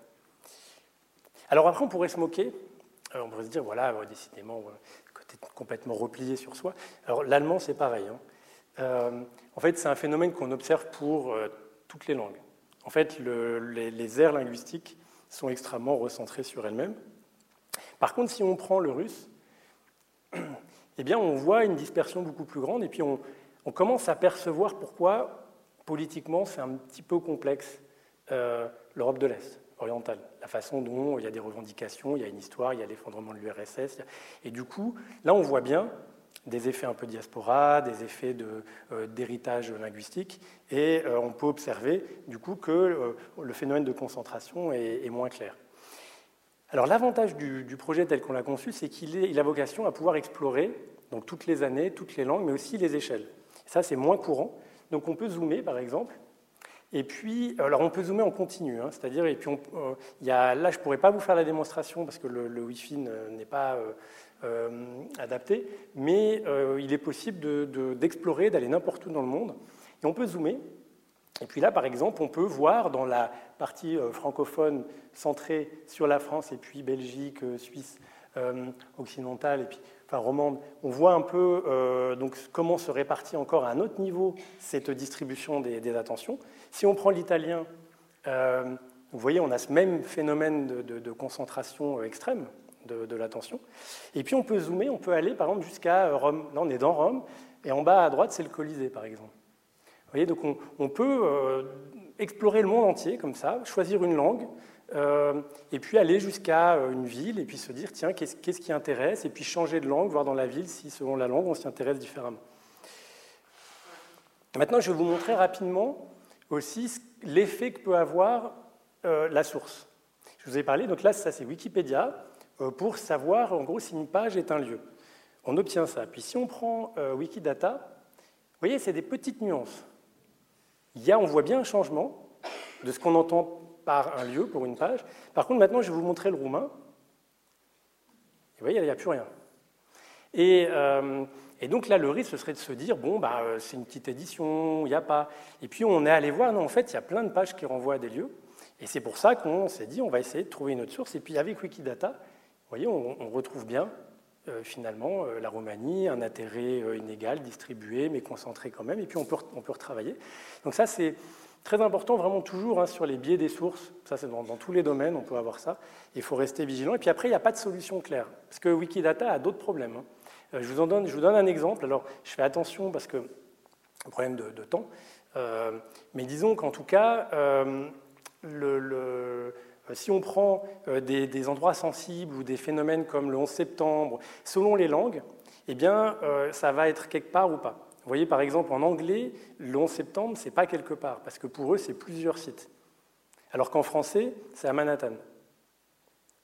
Alors après, on pourrait se moquer alors on pourrait se dire, voilà, décidément, côté complètement replié sur soi. Alors l'allemand, c'est pareil. Hein. Euh, en fait, c'est un phénomène qu'on observe pour euh, toutes les langues. En fait, les, aires linguistiques sont extrêmement recentrées sur elles-mêmes. Par contre, si on prend le russe, eh on voit une dispersion beaucoup plus grande et puis on, commence à percevoir pourquoi, politiquement, c'est un petit peu complexe euh, l'Europe de l'Est orientale, la façon dont il y a des revendications, il y a une histoire, il y a l'effondrement de l'URSS. Et du coup, là, on voit bien des effets un peu diaspora, des effets euh, d'héritage linguistique, et euh, on peut observer du coup que le phénomène de concentration est, moins clair. Alors l'avantage du, projet tel qu'on l'a conçu, c'est qu'il a vocation à pouvoir explorer donc toutes les années, toutes les langues, mais aussi les échelles. Ça, c'est moins courant. Donc on peut zoomer, par exemple, et puis, alors on peut zoomer en continu, hein, c'est-à-dire, et puis euh, y a, là je ne pourrais pas vous faire la démonstration parce que le, Wi-Fi n'est pas euh, euh, adapté, mais il est possible d'explorer, d'aller n'importe où dans le monde. Et on peut zoomer. Et puis là, par exemple, on peut voir dans la partie francophone centrée sur la France et puis Belgique, Suisse occidentale et puis enfin romande, on voit un peu donc comment se répartit encore à un autre niveau cette distribution des attentions. Si on prend l'italien, euh, vous voyez, on a ce même phénomène de, concentration euh, extrême de, l'attention. Et puis on peut zoomer, on peut aller par exemple jusqu'à euh, Rome. Là, on est dans Rome, et en bas à droite, c'est le Colisée, par exemple. Donc on, peut explorer le monde entier comme ça, choisir une langue, et puis aller jusqu'à une ville, et puis se dire, tiens, qu'est-ce qui intéresse, et puis changer de langue, voir dans la ville si, selon la langue, on s'y intéresse différemment. Maintenant, je vais vous montrer rapidement aussi l'effet que peut avoir euh, la source. Je vous ai parlé, donc là, ça c'est Wikipédia, euh, pour savoir en gros si une page est un lieu. On obtient ça. Puis si on prend euh, Wikidata, vous voyez, c'est des petites nuances. Il y a, on voit bien un changement de ce qu'on entend par un lieu pour une page. Par contre, maintenant, je vais vous montrer le roumain. vous voyez, il n'y a plus rien. Et, et donc là, le risque, ce serait de se dire, bon, bah, euh, c'est une petite édition, il n'y a pas. Et puis on est allé voir, non, en fait, il y a plein de pages qui renvoient à des lieux. Et c'est pour ça qu'on s'est dit, on va essayer de trouver une autre source. Et puis avec Wikidata, vous voyez, on, retrouve bien, euh, finalement, euh, la Roumanie, un intérêt inégal, distribué, mais concentré quand même. Et puis on peut, on peut retravailler. Donc ça, c'est très important, vraiment toujours, hein, sur les biais des sources. Ça, c'est dans, tous les domaines, on peut avoir ça. Il faut rester vigilant. Et puis après, il n'y a pas de solution claire. Parce que Wikidata a d'autres problèmes. Hein. Euh, je vous, donne, je vous donne un exemple. Alors, je fais attention parce que, problème de, temps, euh, mais disons qu'en tout cas, euh, le, si on prend des, endroits sensibles ou des phénomènes comme le 11 septembre, selon les langues, eh bien, ça va être quelque part ou pas. Vous voyez, par exemple, en anglais, le 11 septembre, c'est pas quelque part, parce que pour eux, c'est plusieurs sites. Alors qu'en français, c'est à Manhattan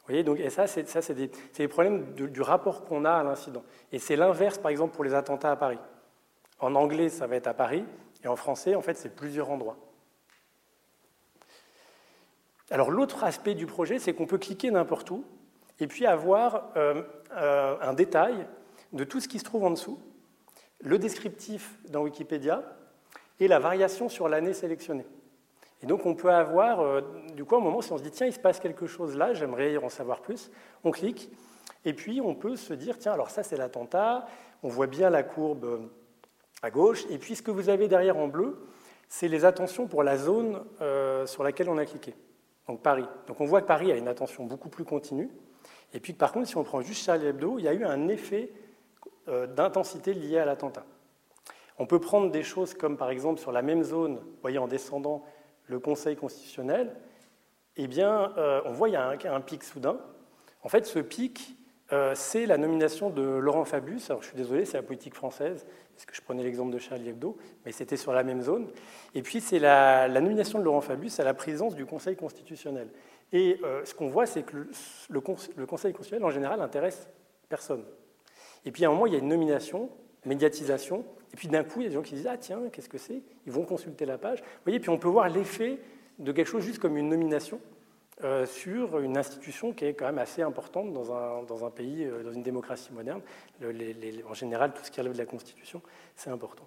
voyez, donc, et ça, c'est des, problèmes du rapport qu'on a à l'incident. Et c'est l'inverse, par exemple, pour les attentats à Paris. En anglais, ça va être à Paris, et en français, en fait, c'est plusieurs endroits. Alors, l'autre aspect du projet, c'est qu'on peut cliquer n'importe où, et puis avoir euh, euh, un détail de tout ce qui se trouve en dessous, le descriptif dans Wikipédia, et la variation sur l'année sélectionnée. Et donc on peut avoir, euh, du coup, un moment, si on se dit, tiens, il se passe quelque chose là, j'aimerais en savoir plus, on clique, Et puis on peut se dire, tiens, alors ça c'est l'attentat, on voit bien la courbe à gauche, et puis ce que vous avez derrière en bleu, c'est les attentions pour la zone sur laquelle on a cliqué, donc Paris. Donc on voit que Paris a une attention beaucoup plus continue, et puis par contre, si on prend juste Charlie Hebdo, il y a eu un effet euh, d'intensité lié à l'attentat. On peut prendre des choses comme par exemple sur la même zone, vous voyez en descendant le Conseil constitutionnel, eh bien, euh, on voit qu'il y a un, pic soudain. En fait, ce pic, euh, c'est la nomination de Laurent Fabius. Je suis désolé, c'est la politique française, parce que je prenais l'exemple de Charlie Hebdo, mais c'était sur la même zone. Et puis, c'est la, nomination de Laurent Fabius à la présidence du Conseil constitutionnel. Et euh, ce qu'on voit, c'est que le, le, Conseil constitutionnel, en général, n'intéresse personne. Et puis, à un moment, il y a une nomination, médiatisation, et puis d'un coup, il y a des gens qui disent Ah, tiens, qu'est-ce que c'est? Ils vont consulter la page. Vous voyez, puis on peut voir l'effet de quelque chose juste comme une nomination euh, sur une institution qui est quand même assez importante dans un, dans un pays, euh, dans une démocratie moderne. en général, tout ce qui relève de la Constitution, c'est important.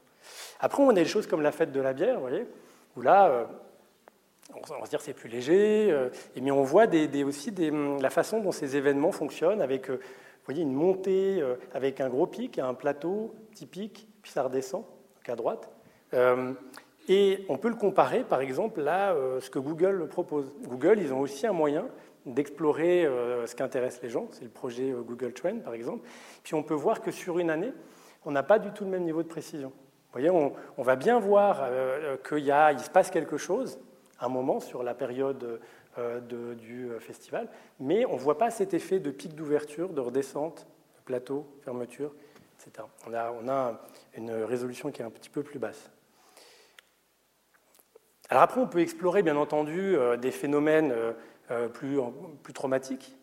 Après, on a des choses comme la fête de la bière, vous voyez, où là, euh, on va se dire c'est plus léger, et mais on voit aussi des, la façon dont ces événements fonctionnent avec, vous voyez, une montée avec un gros pic, un plateau typique, puis ça redescend, donc à droite. Et on peut le comparer, par exemple, à euh, ce que Google propose. Google, ils ont aussi un moyen d'explorer euh, ce qui intéresse les gens. C'est le projet euh, Google Trend, par exemple. Puis on peut voir que sur une année, on n'a pas du tout le même niveau de précision. Vous voyez, on, va bien voir qu'il il se passe quelque chose, un moment sur la période du festival, mais on ne voit pas cet effet de pic d'ouverture, de redescente, de plateau, fermeture, etc. On on a une résolution qui est un petit peu plus basse. Alors après, on peut explorer, bien entendu, euh, des phénomènes euh, euh, plus, plus traumatiques.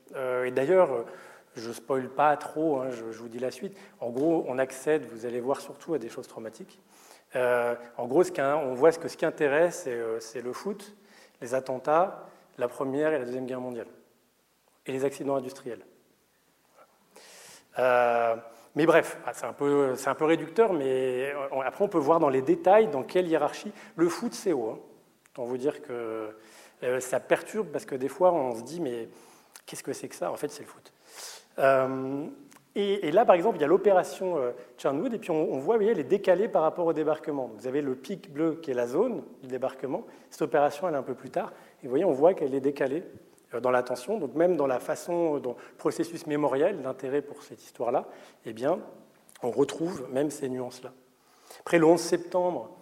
Et d'ailleurs, je ne spoil pas trop, hein, je, vous dis la suite. En gros, on accède, vous allez voir surtout à des choses traumatiques. en gros, ce on voit que ce qui intéresse, c'est le foot, les attentats, la Première et la Deuxième Guerre mondiale, et les accidents industriels. mais bref, ah, c'est un, peu, réducteur, mais après on peut voir dans les détails dans quelle hiérarchie. Le foot, c'est haut. Hein. Autant vous dire que euh, ça perturbe parce que des fois on se dit mais qu'est-ce que c'est que ça? En fait, c'est le foot. Euh, et, là, par exemple, il y a l'opération euh, et puis on, voit, vous voyez, elle est décalée par rapport au débarquement. vous avez le pic bleu qui est la zone du débarquement. Cette opération, elle est un peu plus tard. Et vous voyez, on voit qu'elle est décalée dans l'attention. Donc même dans la façon, dans le processus mémoriel, l'intérêt pour cette histoire-là, eh bien, on retrouve même ces nuances-là. Après le 11 septembre, euh,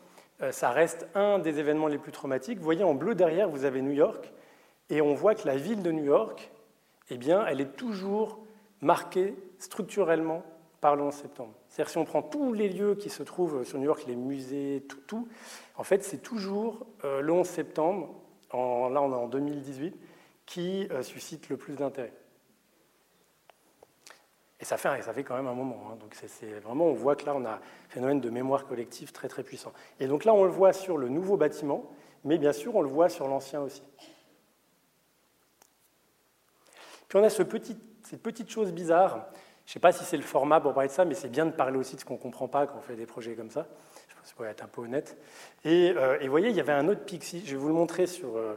ça reste un des événements les plus traumatiques. Vous voyez en bleu derrière, vous avez New York, et on voit que la ville de New York, eh bien, elle est toujours marquée structurellement par le 11 septembre. C'est-à-dire si on prend tous les lieux qui se trouvent sur New York, les musées, tout, tout en fait, c'est toujours euh, le 11 septembre, en, là on est en 2018, qui euh, suscite le plus d'intérêt. Et ça fait, quand même un moment. Hein. Donc c'est vraiment, on voit que là, on a un phénomène de mémoire collective très très puissant. Et donc là, on le voit sur le nouveau bâtiment, mais bien sûr, on le voit sur l'ancien aussi. Puis on a ce petit, cette petite chose bizarre. Je ne sais pas si c'est le format pour parler de ça, mais c'est bien de parler aussi de ce qu'on ne comprend pas quand on fait des projets comme ça. Je pense qu'il faut être un peu honnête. Et, euh, et, vous voyez, il y avait un autre pic. Je vais vous le montrer sur euh,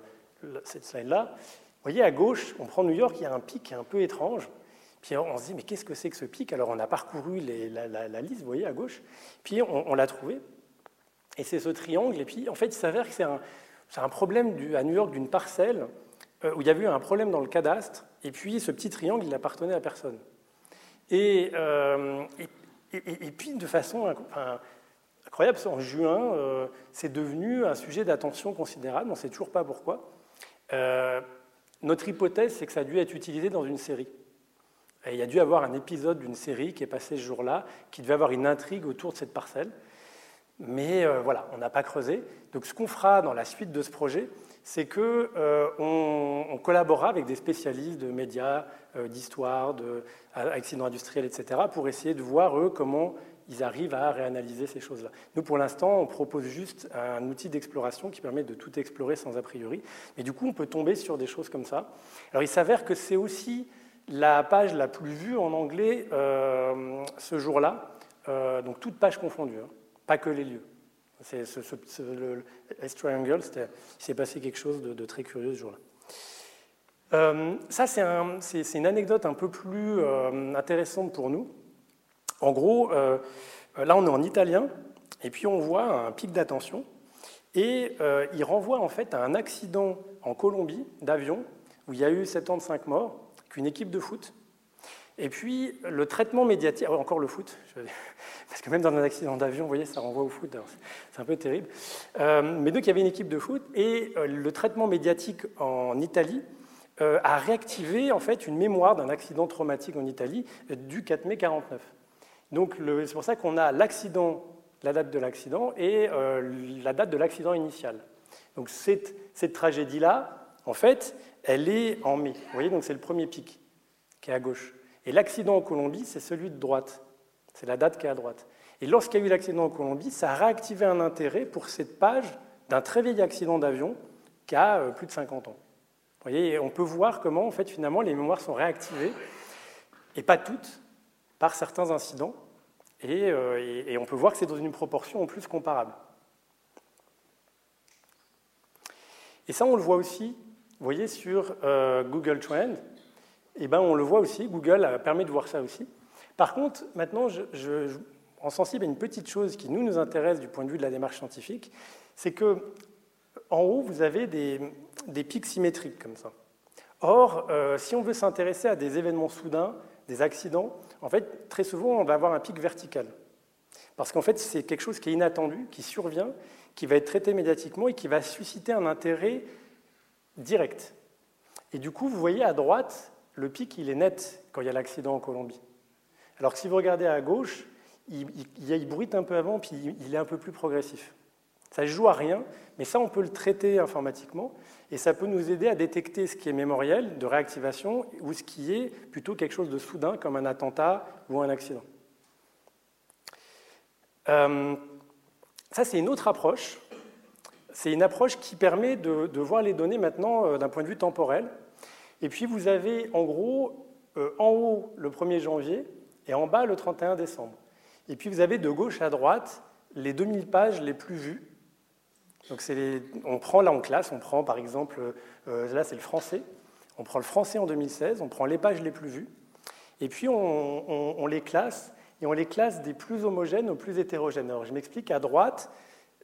cette slide-là. Vous voyez, à gauche, on prend New York, il y a un pic un peu étrange. Puis on se dit, mais qu'est-ce que c'est que ce pic? Alors on a parcouru la, liste, vous voyez, à gauche, puis on, l'a trouvé. Et c'est ce triangle, et puis en fait, il s'avère que c'est un, problème à New York d'une parcelle euh, où il y avait eu un problème dans le cadastre, et puis ce petit triangle, il n'appartenait à personne. Et, euh, et, puis, de façon incroyable, en juin, euh, c'est devenu un sujet d'attention considérable, on ne sait toujours pas pourquoi. notre hypothèse, c'est que ça a dû être utilisé dans une série il y a dû avoir un épisode d'une série qui est passé ce jour-là, qui devait avoir une intrigue autour de cette parcelle. Mais euh, voilà, on n'a pas creusé. Donc ce qu'on fera dans la suite de ce projet, c'est qu'on euh, collaborera avec des spécialistes de médias, euh, d'histoire, d'accidents industriels, etc., pour essayer de voir, eux, comment ils arrivent à réanalyser ces choses-là. Nous, pour l'instant, on propose juste un outil d'exploration qui permet de tout explorer sans a priori. Mais du coup, on peut tomber sur des choses comme ça. Alors, il s'avère que c'est aussi la page la plus vue en anglais euh, ce jour-là, euh, donc toute page confondue, hein, pas que les lieux. C'est le S-Triangle, il s'est passé quelque chose de, très curieux ce jour-là. ça, c'est une anecdote un peu plus intéressante pour nous. En gros, là, on est en italien, et puis on voit un pic d'attention, et il renvoie en fait à un accident en Colombie d'avion où il y a eu 75 morts, qu'une équipe de foot. Et puis le traitement médiatique, ah encore le foot, parce que même dans un accident d'avion, vous voyez, ça renvoie au foot, c'est un peu terrible. Euh, mais donc il y avait une équipe de foot et euh, le traitement médiatique en Italie euh, a réactivé en fait une mémoire d'un accident traumatique en Italie du 4 mai 49. Donc c'est pour ça qu'on a l'accident, la date de l'accident et la date de l'accident initial. Donc cette, cette tragédie-là, en fait, elle est en mai. Vous voyez, donc c'est le premier pic qui est à gauche. Et l'accident en Colombie, c'est celui de droite. C'est la date qui est à droite. Et lorsqu'il y a eu l'accident en Colombie, ça a réactivé un intérêt pour cette page d'un très vieil accident d'avion qui a euh, plus de 50 ans. Vous voyez, on peut voir comment, en fait, finalement, les mémoires sont réactivées, et pas toutes, par certains incidents, et, euh, et on peut voir que c'est dans une proportion en plus comparable. Et ça, on le voit aussi vous voyez, sur euh, Google Trend, eh ben, on le voit aussi, Google permet de voir ça aussi. Par contre, maintenant, je, en sensible à une petite chose qui nous, nous intéresse du point de vue de la démarche scientifique, c'est que en haut, vous avez des, pics symétriques comme ça. Or, euh, si on veut s'intéresser à des événements soudains, des accidents, en fait, très souvent, on va avoir un pic vertical. Parce qu'en fait, c'est quelque chose qui est inattendu, qui survient, qui va être traité médiatiquement et qui va susciter un intérêt direct. Et du coup, vous voyez à droite, le pic, il est net quand il y a l'accident en Colombie. Alors que si vous regardez à gauche, il, il, bruite un peu avant, puis il est un peu plus progressif. Ça ne joue à rien, mais ça, on peut le traiter informatiquement, et ça peut nous aider à détecter ce qui est mémoriel, de réactivation, ou ce qui est plutôt quelque chose de soudain, comme un attentat ou un accident. Euh, ça, c'est une autre approche c'est une approche qui permet de, voir les données maintenant euh, d'un point de vue temporel. Et puis vous avez en gros euh, en haut le 1er janvier et en bas le 31 décembre. Et puis vous avez de gauche à droite les 2000 pages les plus vues. Donc on prend là en classe, on prend par exemple, euh, là c'est le français, on prend le français en 2016, on prend les pages les plus vues, et puis on, on les classe, et on les classe des plus homogènes aux plus hétérogènes. Alors je m'explique, à droite,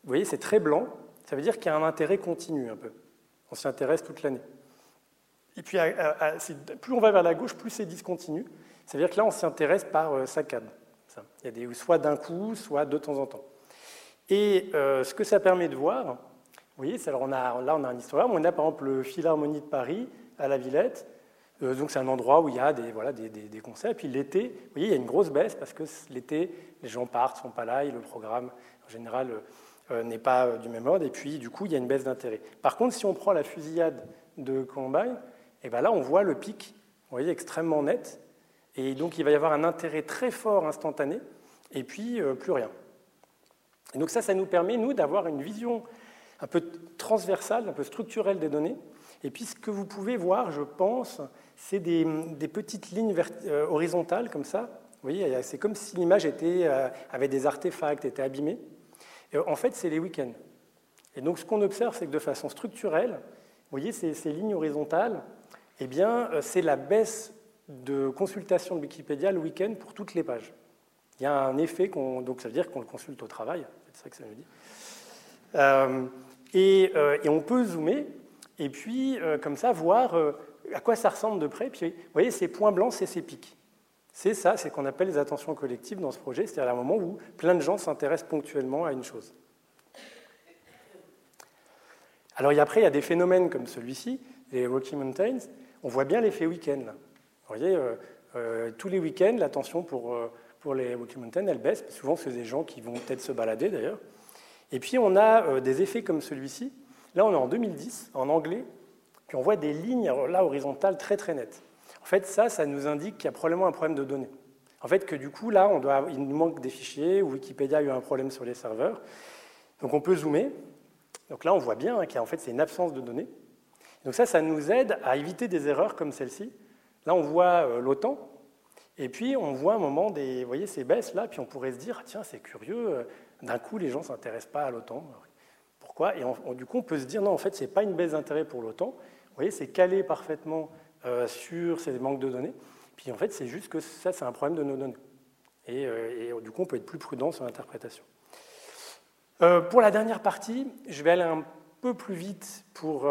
vous voyez c'est très blanc, ça veut dire qu'il y a un intérêt continu un peu. On s'y intéresse toute l'année. Et puis, plus on va vers la gauche, plus c'est discontinu. Ça veut dire que là, on s'y intéresse par euh, saccade. Il y a des, soit d'un coup, soit de temps en temps. Et euh, ce que ça permet de voir, vous voyez, alors on a, là on a un historien, on a par exemple le Philharmonie de Paris à la Villette. Euh, donc c'est un endroit où il y a des, voilà, des, des, concerts. Et puis l'été, vous voyez, il y a une grosse baisse parce que l'été, les gens partent, sont pas là, et le programme, en général, euh, n'est pas euh, du même ordre, et puis du coup, il y a une baisse d'intérêt. Par contre, si on prend la fusillade de Columbine, et eh ben là, on voit le pic, vous voyez, extrêmement net, et donc il va y avoir un intérêt très fort instantané, et puis euh, plus rien. Et donc ça, ça nous permet, nous, d'avoir une vision un peu transversale, un peu structurelle des données, et puis ce que vous pouvez voir, je pense, c'est des, petites lignes horizontales comme ça. Vous voyez, c'est comme si l'image avait des artefacts, était abîmée en fait, c'est les week-ends. Et donc, ce qu'on observe, c'est que de façon structurelle, vous voyez, ces, lignes horizontales, eh bien, euh, c'est la baisse de consultation de Wikipédia le week-end pour toutes les pages. Il y a un effet, donc ça veut dire qu'on le consulte au travail, c'est ça que ça veut dire. Euh, euh, et, on peut zoomer, et puis, comme ça, voir à quoi ça ressemble de près. Puis, vous voyez, ces points blancs, c'est ces pics. C'est ça, c'est ce qu'on appelle les attentions collectives dans ce projet, c'est-à-dire un moment où plein de gens s'intéressent ponctuellement à une chose. Alors après, il y a des phénomènes comme celui-ci, les Rocky Mountains, on voit bien l'effet week-end. Vous voyez, euh, euh, tous les week-ends, l'attention pour, euh, pour les Rocky Mountains, elle baisse. Souvent, c'est des gens qui vont peut-être se balader d'ailleurs. Et puis, on a des effets comme celui-ci. Là, on est en 2010, en anglais, puis on voit des lignes là horizontales très très nettes. En fait, ça, ça nous indique qu'il y a probablement un problème de données. En fait, que du coup, là, on doit, il nous manque des fichiers, ou Wikipédia a eu un problème sur les serveurs. Donc on peut zoomer. Donc là, on voit bien hein, qu'il y a en fait, c'est une absence de données. Donc ça, ça nous aide à éviter des erreurs comme celle-ci. Là, on voit euh, l'OTAN, et puis on voit un moment des, vous voyez, ces baisses là, puis on pourrait se dire, ah, tiens, c'est curieux, euh, d'un coup, les gens ne s'intéressent pas à l'OTAN. Pourquoi? Et du coup, on peut se dire, non, en fait, ce n'est pas une baisse d'intérêt pour l'OTAN. Vous voyez, c'est calé parfaitement sur ces manques de données. Puis en fait, c'est juste que ça, c'est un problème de nos données. Et, euh, du coup, on peut être plus prudent sur l'interprétation. Euh, pour la dernière partie, je vais aller un peu plus vite pour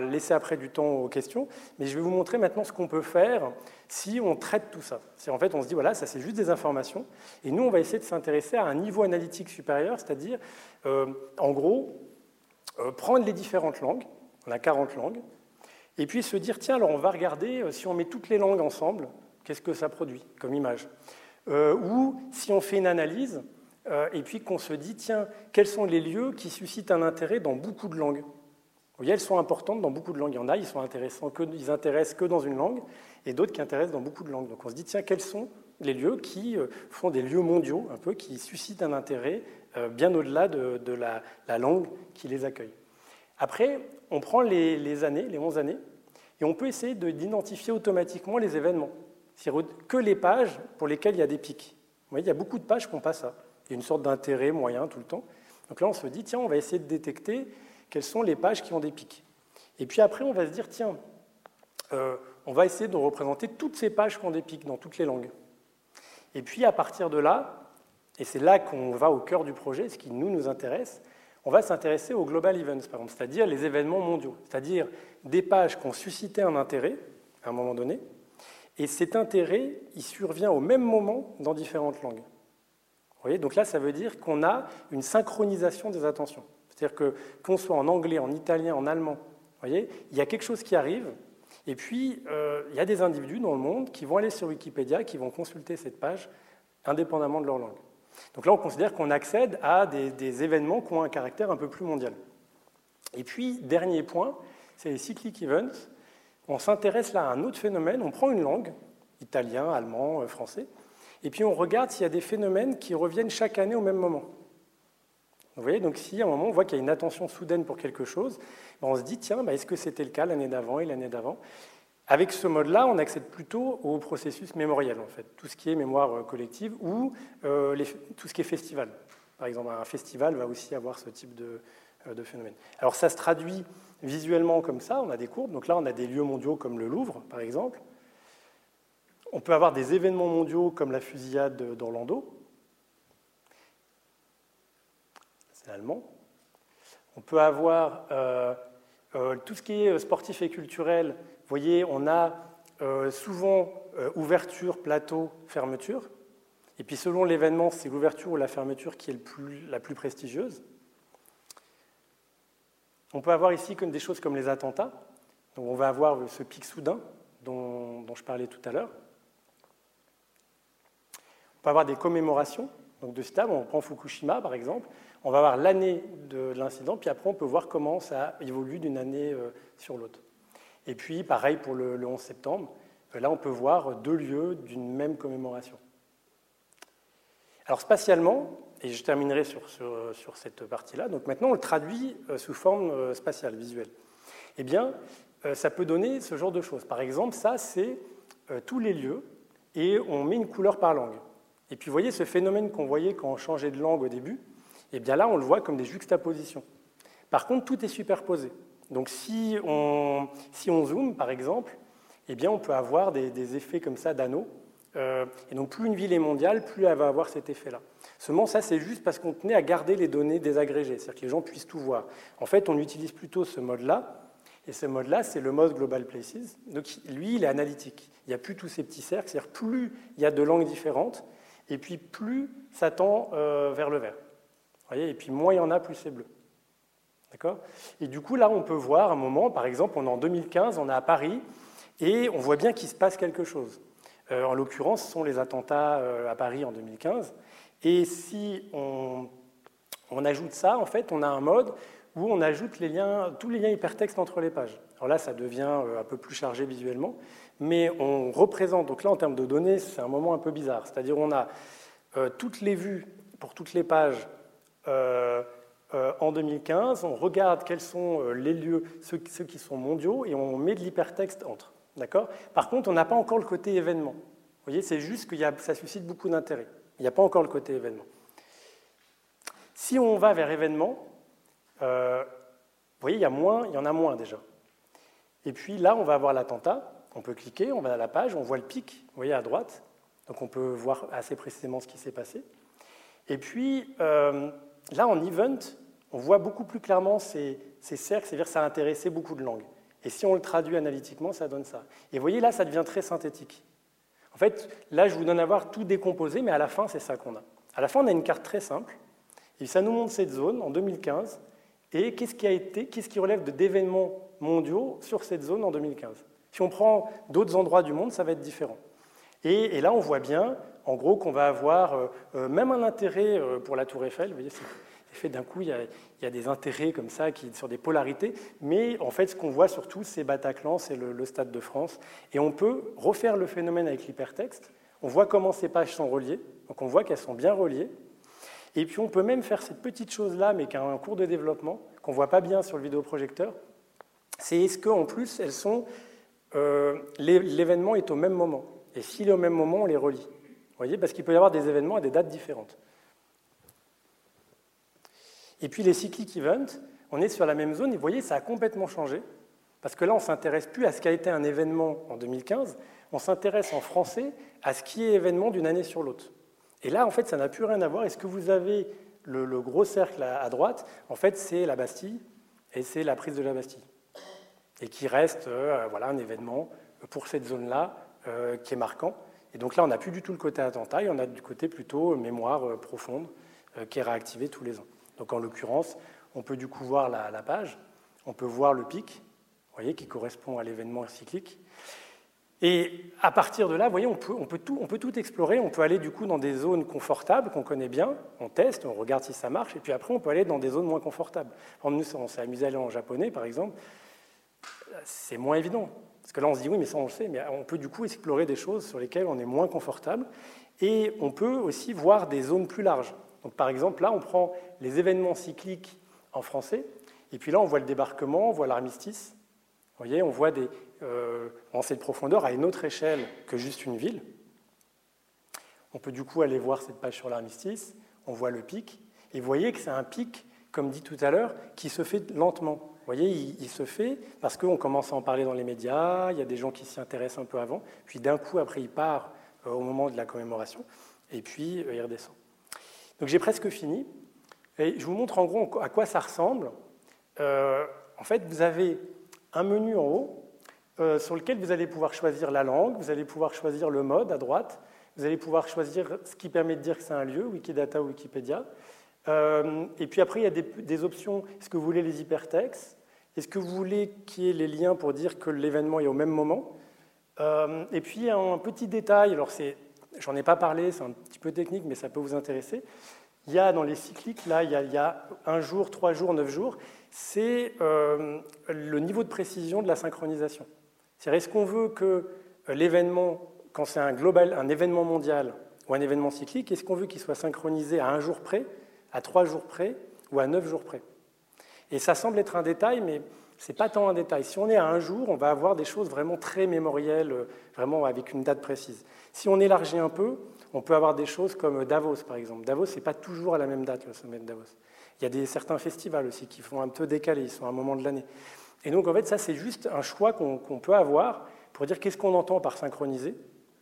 laisser après du temps aux questions, mais je vais vous montrer maintenant ce qu'on peut faire si on traite tout ça. Si en fait on se dit, voilà, ça c'est juste des informations, et nous on va essayer de s'intéresser à un niveau analytique supérieur, c'est-à-dire, en gros, prendre les différentes langues, on a 40 langues, et puis se dire, tiens, alors on va regarder euh, si on met toutes les langues ensemble, qu'est-ce que ça produit comme image euh, Ou si on fait une analyse, euh, et puis qu'on se dit, tiens, quels sont les lieux qui suscitent un intérêt dans beaucoup de langues Vous voyez, elles sont importantes dans beaucoup de langues. Il y en a, ils sont intéressants que, ils intéressent que dans une langue, et d'autres qui intéressent dans beaucoup de langues. Donc on se dit, tiens, quels sont les lieux qui font des lieux mondiaux, un peu, qui suscitent un intérêt bien au-delà de, la, langue qui les accueille. Après, on prend les, années, les 11 années, et on peut essayer d'identifier automatiquement les événements, c'est-à-dire que les pages pour lesquelles il y a des pics. Vous voyez, il y a beaucoup de pages qui n'ont pas ça. Il y a une sorte d'intérêt moyen tout le temps. Donc là, on se dit, tiens, on va essayer de détecter quelles sont les pages qui ont des pics. Et puis après, on va se dire, tiens, euh, on va essayer de représenter toutes ces pages qui ont des pics dans toutes les langues. Et puis à partir de là, et c'est là qu'on va au cœur du projet, ce qui nous nous intéresse, on va s'intéresser aux global events, par exemple, c'est-à-dire les événements mondiaux, c'est-à-dire des pages qui ont suscité un intérêt à un moment donné, et cet intérêt, il survient au même moment dans différentes langues. Vous voyez Donc là, ça veut dire qu'on a une synchronisation des attentions. C'est-à-dire que qu'on soit en anglais, en italien, en allemand, vous voyez, il y a quelque chose qui arrive, et puis euh, il y a des individus dans le monde qui vont aller sur Wikipédia, qui vont consulter cette page indépendamment de leur langue. Donc là, on considère qu'on accède à des, événements qui ont un caractère un peu plus mondial. Et puis, dernier point, c'est les cyclic events. On s'intéresse là à un autre phénomène. On prend une langue, italien, allemand, euh, français, et puis on regarde s'il y a des phénomènes qui reviennent chaque année au même moment. Vous voyez, donc si à un moment on voit qu'il y a une attention soudaine pour quelque chose, ben, on se dit, tiens, ben, est-ce que c'était le cas l'année d'avant et l'année d'avant? Avec ce mode-là, on accède plutôt au processus mémoriel, en fait, tout ce qui est mémoire euh, collective ou euh, tout ce qui est festival. Par exemple, un festival va aussi avoir ce type de, euh, de, phénomène. Alors ça se traduit visuellement comme ça, on a des courbes. Donc là, on a des lieux mondiaux comme le Louvre, par exemple. On peut avoir des événements mondiaux comme la fusillade d'Orlando. C'est allemand. On peut avoir tout ce qui est sportif et culturel voyez, on a euh, souvent euh, ouverture, plateau, fermeture. Et puis selon l'événement, c'est l'ouverture ou la fermeture qui est la plus prestigieuse. On peut avoir ici des choses comme les attentats. Donc on va avoir ce pic soudain dont, je parlais tout à l'heure. On peut avoir des commémorations donc de stade. On prend Fukushima par exemple. On va avoir l'année de l'incident, puis après on peut voir comment ça évolue d'une année euh, sur l'autre. Et puis, pareil pour le, 11 septembre, euh, là, on peut voir deux lieux d'une même commémoration. Alors, spatialement, et je terminerai sur, sur, cette partie-là, donc maintenant, on le traduit euh, sous forme euh, spatiale, visuelle. Eh bien, ça peut donner ce genre de choses. Par exemple, ça, c'est tous les lieux, et on met une couleur par langue. Et puis, vous voyez ce phénomène qu'on voyait quand on changeait de langue au début, eh bien là, on le voit comme des juxtapositions. Par contre, tout est superposé. Donc si on, si zoome, par exemple, eh bien, on peut avoir des, effets comme ça d'anneaux. Euh, et donc plus une ville est mondiale, plus elle va avoir cet effet-là. Seulement, ça, c'est juste parce qu'on tenait à garder les données désagrégées, c'est-à-dire que les gens puissent tout voir. En fait, on utilise plutôt ce mode-là, et ce mode-là, c'est le mode Global Places. Donc lui, il est analytique. Il n'y a plus tous ces petits cercles, c'est-à-dire plus il y a de langues différentes, et puis plus ça tend euh, vers le vert. Voyez et puis moins il y en a, plus c'est bleu. Et du coup, là, on peut voir un moment, par exemple, on est en 2015, on est à Paris, et on voit bien qu'il se passe quelque chose. Euh, en l'occurrence, ce sont les attentats euh, à Paris en 2015. Et si on, ajoute ça, en fait, on a un mode où on ajoute tous les liens hypertextes entre les pages. Alors là, ça devient euh, un peu plus chargé visuellement, mais on représente, donc là, en termes de données, c'est un moment un peu bizarre. C'est-à-dire on a toutes les vues pour toutes les pages euh, en 2015, on regarde quels sont euh, les lieux, ceux, qui sont mondiaux, et on met de l'hypertexte entre. D'accord? Par contre, on n'a pas encore le côté événement. Vous voyez, c'est juste que ça suscite beaucoup d'intérêt. Il n'y a pas encore le côté événement. Si on va vers événement, euh, vous voyez, il y, a moins, il y en a moins déjà. Et puis là, on va avoir l'attentat. On peut cliquer, on va à la page, on voit le pic, vous voyez à droite. Donc on peut voir assez précisément ce qui s'est passé. Et puis là, en event, on voit beaucoup plus clairement ces, cercles, c'est-à-dire que ça a intéressé beaucoup de langues. Et si on le traduit analytiquement, ça donne ça. Et vous voyez, là, ça devient très synthétique. En fait, là, je vous donne à voir tout décomposé, mais à la fin, c'est ça qu'on a. À la fin, on a une carte très simple. Et ça nous montre cette zone en 2015. Et qu'est-ce qui a été, qu'est-ce qui relève d'événements mondiaux sur cette zone en 2015 Si on prend d'autres endroits du monde, ça va être différent. Et, là, on voit bien, en gros, qu'on va avoir euh, euh, même un intérêt euh, pour la Tour Eiffel. Vous voyez, d'un coup, il y, a, des intérêts comme ça qui, sur des polarités. Mais en fait, ce qu'on voit surtout, c'est Bataclan, c'est le, Stade de France. Et on peut refaire le phénomène avec l'hypertexte. On voit comment ces pages sont reliées. Donc on voit qu'elles sont bien reliées. Et puis on peut même faire cette petite chose-là, mais qui a un cours de développement, qu'on ne voit pas bien sur le vidéoprojecteur. C'est est-ce qu'en plus, elles sont. L'événement est au même moment. Et s'il est au même moment, on les relie. Vous voyez Parce qu'il peut y avoir des événements à des dates différentes. Et puis les cyclic events, on est sur la même zone, et vous voyez, ça a complètement changé. Parce que là, on ne s'intéresse plus à ce qui a été un événement en 2015, on s'intéresse en français à ce qui est événement d'une année sur l'autre. Et là, en fait, ça n'a plus rien à voir. Est-ce que vous avez le, gros cercle à, droite En fait, c'est la Bastille et c'est la prise de la Bastille. Et qui reste euh, voilà, un événement pour cette zone-là euh, qui est marquant. Et donc là, on n'a plus du tout le côté attentat, et on a du côté plutôt mémoire euh, profonde qui est réactivée tous les ans. Donc en l'occurrence, on peut du coup voir la, page, on peut voir le pic, vous voyez, qui correspond à l'événement cyclique. Et à partir de là, vous voyez, on peut, tout explorer. On peut aller du coup dans des zones confortables qu'on connaît bien, on teste, on regarde si ça marche, et puis après, on peut aller dans des zones moins confortables. nous, on s'est amusé à aller en japonais, par exemple. C'est moins évident. Parce que là, on se dit, oui, mais ça, on le sait, mais on peut du coup explorer des choses sur lesquelles on est moins confortable. Et on peut aussi voir des zones plus larges. Donc, par exemple, là, on prend les événements cycliques en français, et puis là, on voit le débarquement, on voit l'armistice. Vous voyez, on voit des, euh, cette profondeur à une autre échelle que juste une ville. On peut du coup aller voir cette page sur l'armistice, on voit le pic, et vous voyez que c'est un pic, comme dit tout à l'heure, qui se fait lentement. Vous voyez, il, se fait parce qu'on commence à en parler dans les médias, il y a des gens qui s'y intéressent un peu avant, puis d'un coup, après, il part euh, au moment de la commémoration, et puis euh, il redescend. Donc j'ai presque fini. Je vous montre en gros à quoi ça ressemble. Euh, en fait, vous avez un menu en haut sur lequel vous allez pouvoir choisir la langue, vous allez pouvoir choisir le mode à droite, vous allez pouvoir choisir ce qui permet de dire que c'est un lieu, Wikidata ou Wikipédia. et puis après, il y a des, options. Est-ce que vous voulez les hypertextes? Est-ce que vous voulez qu'il y ait les liens pour dire que l'événement est au même moment? Euh, Et puis un petit détail, alors j'en ai pas parlé, c'est un petit peu technique, mais ça peut vous intéresser. Il y a dans les cycliques, là, il y a, un jour, trois jours, neuf jours, c'est euh, le niveau de précision de la synchronisation. C'est-à-dire, est-ce qu'on veut que l'événement, quand c'est un, global, un événement mondial ou un événement cyclique, est-ce qu'on veut qu'il soit synchronisé à un jour près, à trois jours près ou à neuf jours près? Et ça semble être un détail, mais ce n'est pas tant un détail. Si on est à un jour, on va avoir des choses vraiment très mémorielles, euh, vraiment avec une date précise. Si on élargit un peu, on peut avoir des choses comme Davos, par exemple. Davos, ce n'est pas toujours à la même date, le sommet de Davos. Il y a des, certains festivals aussi qui font un peu décaler, ils sont à un moment de l'année. Et donc, en fait, ça, c'est juste un choix qu'on peut avoir pour dire qu'est-ce qu'on entend par synchroniser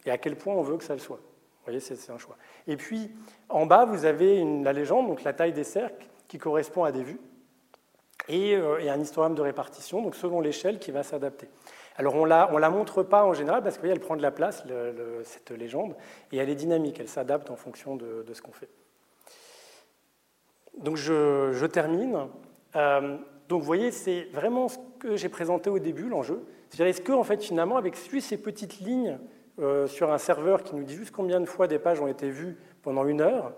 et à quel point on veut que ça le soit. Vous voyez, c'est un choix. Et puis, en bas, vous avez la légende, donc la taille des cercles, qui correspond à des vues. Euh, et, un histogramme de répartition, donc selon l'échelle qui va s'adapter. Alors on la, la montre pas en général parce qu'elle prend de la place, cette légende, et elle est dynamique, elle s'adapte en fonction de, ce qu'on fait. Donc je, termine. Euh, donc vous voyez, c'est vraiment ce que j'ai présenté au début, l'enjeu. C'est-à-dire, est-ce que, en fait, finalement, avec ces petites lignes euh, sur un serveur qui nous dit juste combien de fois des pages ont été vues pendant une heure,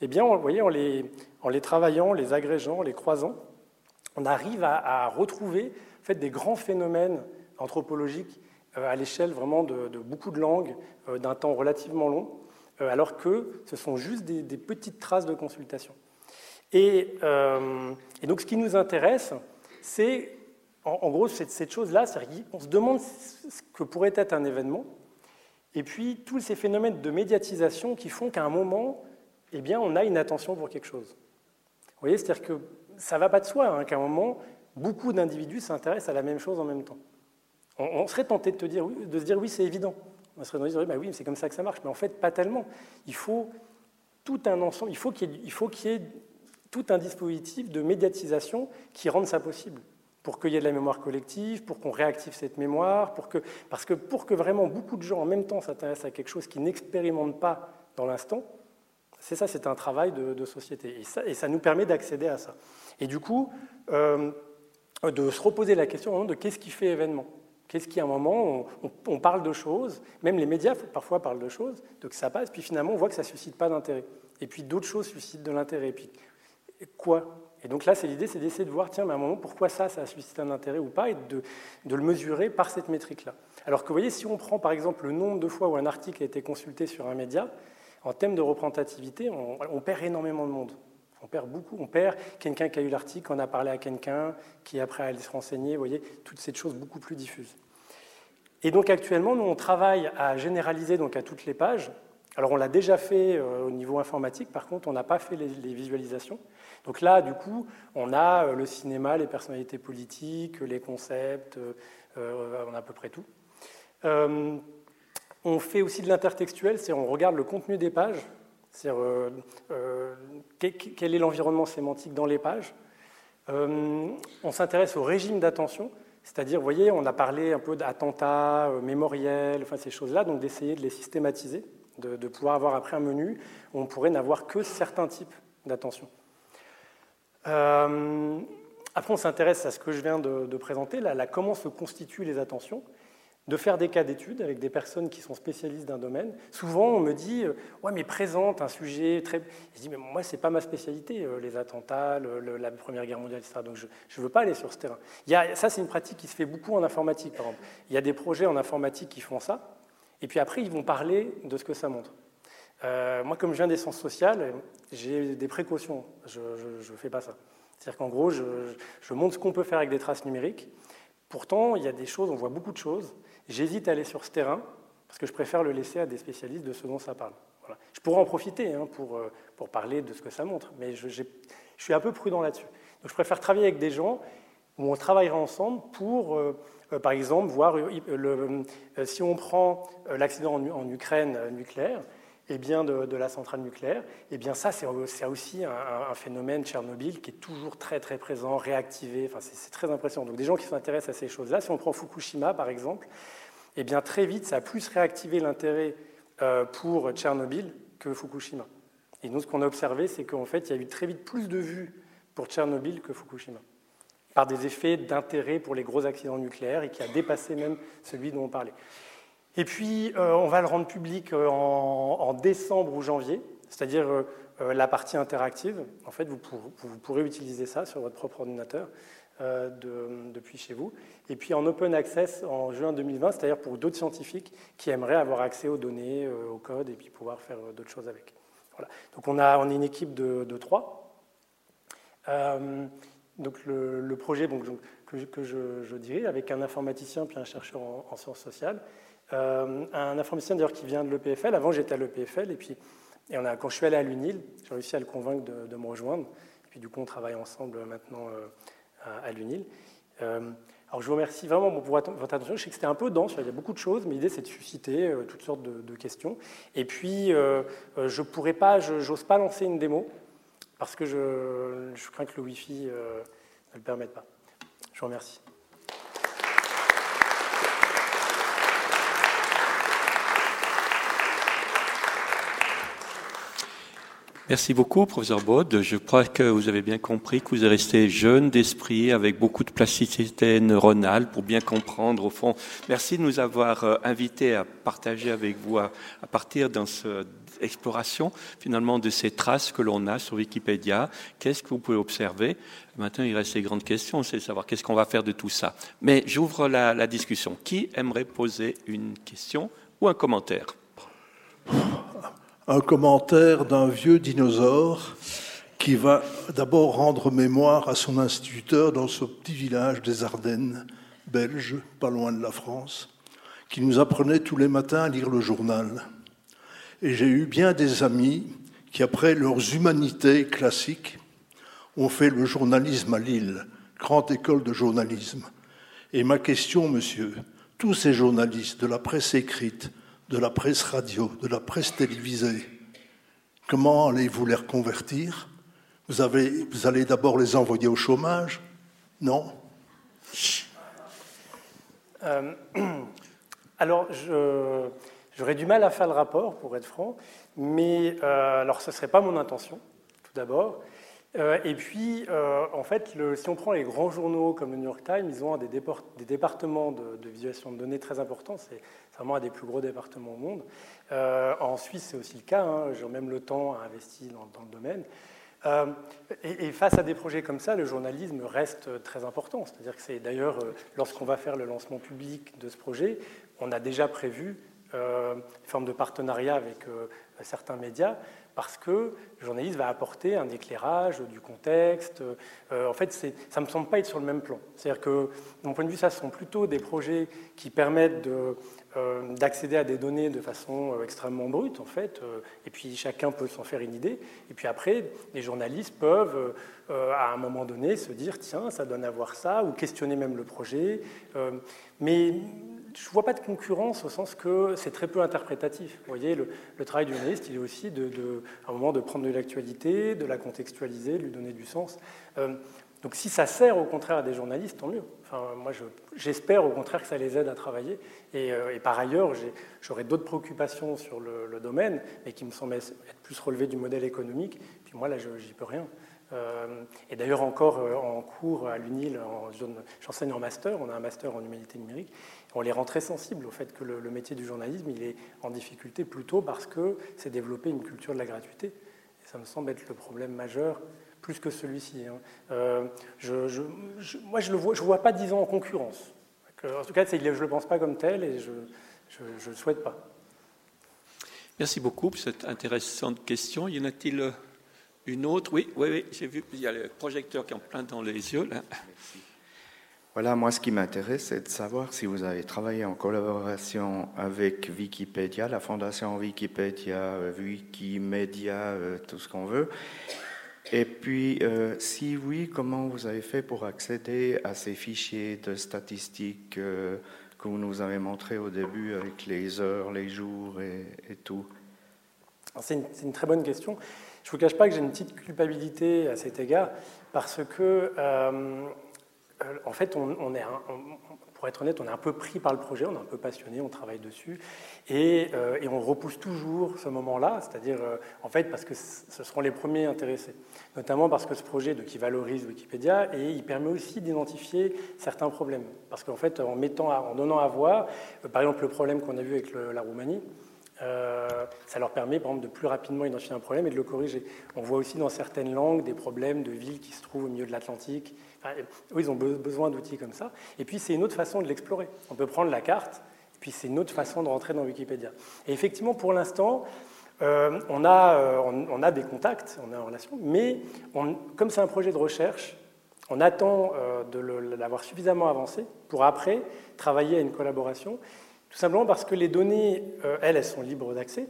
eh bien, vous voyez, en les, en les travaillant, les agrégeant, les croisant, on arrive à, retrouver fait, des grands phénomènes anthropologiques euh, à l'échelle vraiment de, beaucoup de langues, euh, d'un temps relativement long, euh, alors que ce sont juste des, petites traces de consultation. Et, donc ce qui nous intéresse, c'est en, gros cette, cette chose-là, on se demande ce que pourrait être un événement, et puis tous ces phénomènes de médiatisation qui font qu'à un moment, eh bien, on a une attention pour quelque chose. Vous voyez, c'est-à-dire que ça ne va pas de soi hein, qu'à un moment, beaucoup d'individus s'intéressent à la même chose en même temps. On, serait tenté de, te dire, de se dire oui, c'est évident. On serait tenté de dire bah oui, c'est comme ça que ça marche. Mais en fait, pas tellement. Il faut tout un ensemble, il faut qu'il y, ait tout un dispositif de médiatisation qui rende ça possible pour qu'il y ait de la mémoire collective, pour qu'on réactive cette mémoire, pour que, parce que pour que vraiment beaucoup de gens en même temps s'intéressent à quelque chose qu'ils n'expérimentent pas dans l'instant, c'est ça, c'est un travail de, société. Et ça, nous permet d'accéder à ça. Et du coup, euh, de se reposer la question de qu'est-ce qui fait événement Qu'est-ce qui, à un moment, on, parle de choses, même les médias parfois parlent de choses, donc ça passe, puis finalement on voit que ça ne suscite pas d'intérêt. Et puis d'autres choses suscitent de l'intérêt. Et puis quoi? Et donc là, c'est l'idée, c'est d'essayer de voir, tiens, mais à un moment, pourquoi ça, ça suscite un intérêt ou pas, et de, le mesurer par cette métrique-là. Alors que vous voyez, si on prend par exemple le nombre de fois où un article a été consulté sur un média, en termes de représentativité, on perd énormément de monde. On perd beaucoup. On perd quelqu'un qui a eu l'article, on a parlé à quelqu'un qui après allé se renseigner. Vous voyez, toutes ces choses beaucoup plus diffuses. Et donc actuellement, nous, on travaille à généraliser donc à toutes les pages. Alors on l'a déjà fait euh, au niveau informatique, par contre, on n'a pas fait les, visualisations. Donc là, du coup, on a euh, le cinéma, les personnalités politiques, les concepts, euh, on a à peu près tout. on fait aussi de l'intertextuel, c'est on regarde le contenu des pages, c'est-à-dire euh, euh, quel est l'environnement sémantique dans les pages. Euh, on s'intéresse au régime d'attention, c'est-à-dire, vous voyez, on a parlé un peu d'attentats, mémoriels, enfin ces choses-là, donc d'essayer de les systématiser, de, pouvoir avoir après un menu où on pourrait n'avoir que certains types d'attention. après, on s'intéresse à ce que je viens de, présenter, là, comment se constituent les attentions de faire des cas d'études avec des personnes qui sont spécialistes d'un domaine. Souvent, on me dit euh, Ouais, mais présente un sujet très. Je dis Mais moi, ce n'est pas ma spécialité, euh, les attentats, la Première Guerre mondiale, etc. Donc, je ne veux pas aller sur ce terrain. Ça, c'est une pratique qui se fait beaucoup en informatique, par exemple. Il y a des projets en informatique qui font ça, et puis après, ils vont parler de ce que ça montre. Euh, moi, comme je viens des sciences sociales, j'ai des précautions. Je ne fais pas ça. C'est-à-dire qu'en gros, je montre ce qu'on peut faire avec des traces numériques. Pourtant, il y a des choses, on voit beaucoup de choses. J'hésite à aller sur ce terrain parce que je préfère le laisser à des spécialistes de ce dont ça parle. Je pourrais en profiter hein, pour, euh, pour parler de ce que ça montre, mais je, suis un peu prudent là-dessus. Donc je préfère travailler avec des gens où on travaillera ensemble pour, euh, euh, par exemple, voir si on prend l'accident en, Ukraine nucléaire, eh bien de, la centrale nucléaire, eh bien ça, c'est aussi un, phénomène Tchernobyl qui est toujours très très présent, réactivé. Enfin, c'est très impressionnant. Donc des gens qui s'intéressent à ces choses-là, si on prend Fukushima par exemple, eh bien très vite, ça a plus réactivé l'intérêt euh, pour Tchernobyl que Fukushima. Et nous, ce qu'on a observé, c'est qu'en fait, il y a eu très vite plus de vues pour Tchernobyl que Fukushima, par des effets d'intérêt pour les gros accidents nucléaires et qui a dépassé même celui dont on parlait. Et puis, euh, on va le rendre public euh, en, décembre ou janvier, c'est-à-dire euh, la partie interactive. En fait, vous, pourrez utiliser ça sur votre propre ordinateur depuis chez vous. Et puis en open access en juin 2020, c'est-à-dire pour d'autres scientifiques qui aimeraient avoir accès aux données, au code, et puis pouvoir faire d'autres choses avec. Voilà. Donc on, a, est une équipe de, trois. donc le, projet que, je, dirais, avec un informaticien puis un chercheur en sciences sociales, euh, un informaticien d'ailleurs qui vient de l'EPFL. Avant, j'étais à l'EPFL. Et puis, et on a, quand je suis allé à l'UNIL, j'ai réussi à le convaincre de, me rejoindre. Et puis, du coup, on travaille ensemble maintenant euh, à, l'UNIL. Euh, alors, je vous remercie vraiment pour votre attention. Je sais que c'était un peu dense, il y a beaucoup de choses, mais l'idée, c'est de susciter toutes sortes de, questions. Et puis, je pourrais pas, j'ose pas lancer une démo, parce que je crains que le Wi-Fi ne le permette pas. Je vous remercie. Merci beaucoup, professeur Baud. Je crois que vous avez bien compris que vous êtes resté jeune d'esprit, avec beaucoup de plasticité neuronale pour bien comprendre au fond. Merci de nous avoir euh, invités à partager avec vous à, partir dans cette exploration finalement de ces traces que l'on a sur Wikipédia. Qu'est-ce que vous pouvez observer? Maintenant, il reste les grandes questions, c'est de savoir qu'est-ce qu'on va faire de tout ça. Mais j'ouvre la, la discussion. Qui aimerait poser une question ou un commentaire? Un commentaire d'un vieux dinosaure qui va d'abord rendre mémoire à son instituteur dans ce petit village des Ardennes, belge, pas loin de la France, qui nous apprenait tous les matins à lire le journal. Et j'ai eu bien des amis qui, après leurs humanités classiques, ont fait le journalisme à Lille, grande école de journalisme. Et ma question, monsieur, tous ces journalistes de la presse écrite, de la presse radio, de la presse télévisée, comment allez-vous les reconvertir? Vous, allez d'abord les envoyer au chômage? Non? Euh, Alors, j'aurais du mal à faire le rapport, pour être franc, mais euh, alors ce ne serait pas mon intention, tout d'abord. Euh, et puis, euh, en fait, si on prend les grands journaux comme le New York Times, ils ont des, des départements de, visualisation de données très importants. C'est vraiment un des plus gros départements au monde. Euh, en Suisse, c'est aussi le cas. Hein, même le temps a investi dans, le domaine. Et, face à des projets comme ça, le journalisme reste très important. C'est-à-dire que c'est d'ailleurs, lorsqu'on va faire le lancement public de ce projet, on a déjà prévu euh, une forme de partenariat avec certains médias parce que le journaliste va apporter un éclairage du contexte. Euh, en fait, ça ne me semble pas être sur le même plan. C'est-à-dire que, de mon point de vue, ça sont plutôt des projets qui permettent euh, d'accéder à des données de façon euh, extrêmement brute, en fait, et puis chacun peut s'en faire une idée. Et puis après, les journalistes peuvent, à un moment donné, se dire tiens, ça donne à voir ça, ou questionner même le projet. Mais je ne vois pas de concurrence au sens que c'est très peu interprétatif. Vous voyez, le, travail du journaliste, il est aussi, de, à un moment, de prendre de l'actualité, de la contextualiser, de lui donner du sens. Euh, donc si ça sert au contraire à des journalistes, tant mieux. Enfin, moi, j'espère au contraire que ça les aide à travailler. Et, euh, par ailleurs, j'aurais d'autres préoccupations sur le, domaine, mais qui me semblent être plus relevées du modèle économique. Puis moi, là, j'y peux rien. Euh, et d'ailleurs, encore en cours à l'UNIL, j'enseigne en master, on a un master en humanité numérique, on les rend très sensibles au fait que le, le, métier du journalisme il est en difficulté plutôt parce que c'est développer une culture de la gratuité. Et ça me semble être le problème majeur plus que celui-ci. Hein. Euh, je, je, je, moi, je ne vois, vois, pas disons en concurrence. En tout cas, je ne le pense pas comme tel et je ne le souhaite pas. Merci beaucoup pour cette intéressante question. Y en a-t-il euh, une autre? Oui, oui, oui j'ai vu, il y a le projecteur qui est en plein dans les yeux. Là. Merci. Voilà, moi, ce qui m'intéresse, c'est de savoir si vous avez travaillé en collaboration avec Wikipédia, la fondation Wikipédia, euh, Wikimedia, tout ce qu'on veut, et puis, euh, si oui, comment vous avez fait pour accéder à ces fichiers de statistiques euh, que vous nous avez montrés au début avec les heures, les jours et, tout? C'est une, très bonne question. Je ne vous cache pas que j'ai une petite culpabilité à cet égard parce que, euh, en fait, on, est pour être honnête, on est un peu pris par le projet, on est un peu passionné, on travaille dessus, et, euh, on repousse toujours ce moment-là, c'est-à-dire, euh, en fait, parce que ce seront les premiers intéressés, notamment parce que ce projet de, qui valorise Wikipédia, et il permet aussi d'identifier certains problèmes, parce qu'en fait, en, mettant en donnant à voir, euh, par exemple, le problème qu'on a vu avec la Roumanie, euh, ça leur permet, par exemple, de plus rapidement identifier un problème et de le corriger. On voit aussi dans certaines langues des problèmes de villes qui se trouvent au milieu de l'Atlantique. Enfin, ils ont besoin d'outils comme ça. Et puis, c'est une autre façon de l'explorer. On peut prendre la carte, et puis c'est une autre façon de rentrer dans Wikipédia. Et effectivement, pour l'instant, euh, on, a, euh, on, a des contacts, on est en relation, mais comme c'est un projet de recherche, on attend de l'avoir suffisamment avancé pour après travailler à une collaboration. Tout simplement parce que les données, euh, elles, elles sont libres d'accès.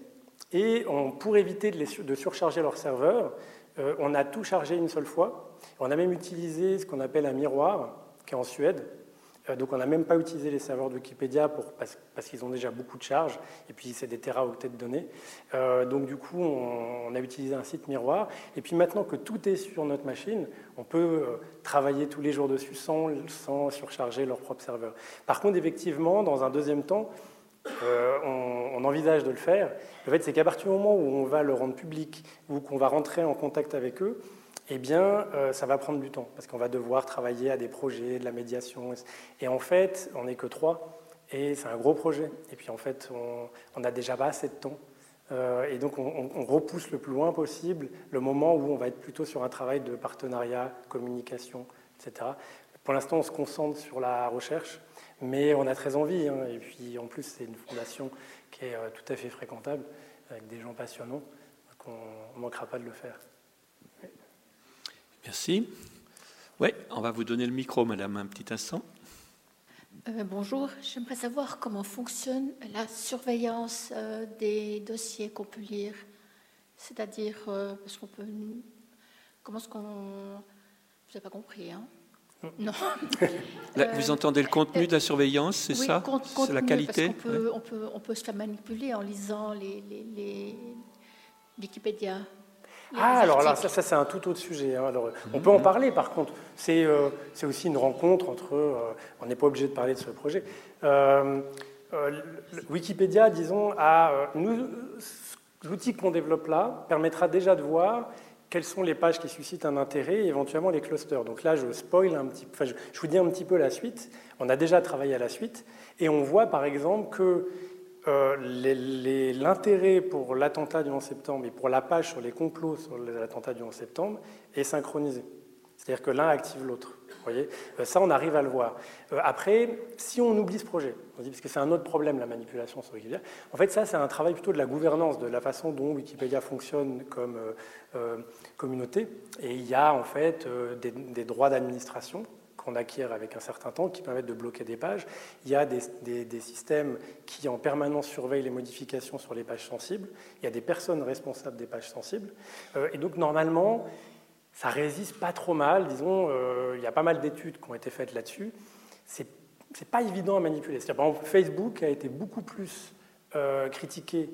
Et pour éviter de, surcharger leurs serveurs, euh, on a tout chargé une seule fois. On a même utilisé ce qu'on appelle un miroir, qui est en Suède. Euh, donc on n'a même pas utilisé les serveurs de Wikipédia pour, parce, qu'ils ont déjà beaucoup de charges, et puis c'est des téraoctets de données. Euh, donc du coup, on, a utilisé un site miroir. Et puis maintenant que tout est sur notre machine, on peut euh, travailler tous les jours dessus sans, sans surcharger leur propre serveur. Par contre, effectivement, dans un deuxième temps, on, on, envisage de le faire. Le fait, c'est qu'à partir du moment où on va le rendre public ou qu'on va rentrer en contact avec eux, eh bien, euh, ça va prendre du temps, parce qu'on va devoir travailler à des projets, de la médiation. Et en fait, on n'est que trois, et c'est un gros projet. Et puis, en fait, on n'a déjà pas assez de temps. Euh, et donc, on, repousse le plus loin possible le moment où on va être plutôt sur un travail de partenariat, communication, etc. Pour l'instant, on se concentre sur la recherche, mais on a très envie. Hein, et puis, en plus, c'est une fondation qui est euh, tout à fait fréquentable, avec des gens passionnants. Donc, on ne manquera pas de le faire. Merci. Oui, on va vous donner le micro, madame, un petit instant. Euh, bonjour, j'aimerais savoir comment fonctionne la surveillance euh, des dossiers qu'on peut lire. C'est-à-dire, euh, parce qu'on peut. Comment est-ce qu'on. Je n'ai pas compris, hein? Non. vous entendez le contenu de la surveillance, c'est ça? C'est la qualité? parce peut, on, peut, on peut se la manipuler en lisant les, les, Wikipédia. Ah, alors là, ça, ça c'est un tout autre sujet. Hein. Alors, on peut en parler, par contre. C'est euh, aussi une rencontre entre. Euh, on n'est pas obligé de parler de ce projet. Euh, Wikipédia, disons, a. L'outil qu'on développe là permettra déjà de voir quelles sont les pages qui suscitent un intérêt et éventuellement les clusters. Donc là, je spoil un petit enfin, je, vous dis un petit peu la suite. On a déjà travaillé à la suite et on voit par exemple que euh, l'intérêt pour l'attentat du 11 septembre et pour la page sur les complots sur l'attentat du 11 septembre est synchronisé. C'est-à-dire que l'un active l'autre. voyez euh, Ça, on arrive à le voir. Euh, après, si on oublie ce projet, parce que c'est un autre problème, la manipulation sur Wikipédia, en fait, ça, c'est un travail plutôt de la gouvernance, de la façon dont Wikipédia fonctionne comme communauté. Et il y a, en fait, des droits d'administration qu'on acquiert avec un certain temps qui permettent de bloquer des pages. Il y a des, systèmes qui en permanence surveillent les modifications sur les pages sensibles. Il y a des personnes responsables des pages sensibles. Euh, et donc normalement, ça résiste pas trop mal. Disons, euh, il y a pas mal d'études qui ont été faites là-dessus. C'est c'est pas évident à manipuler. Par exemple, Facebook a été beaucoup plus euh, critiqué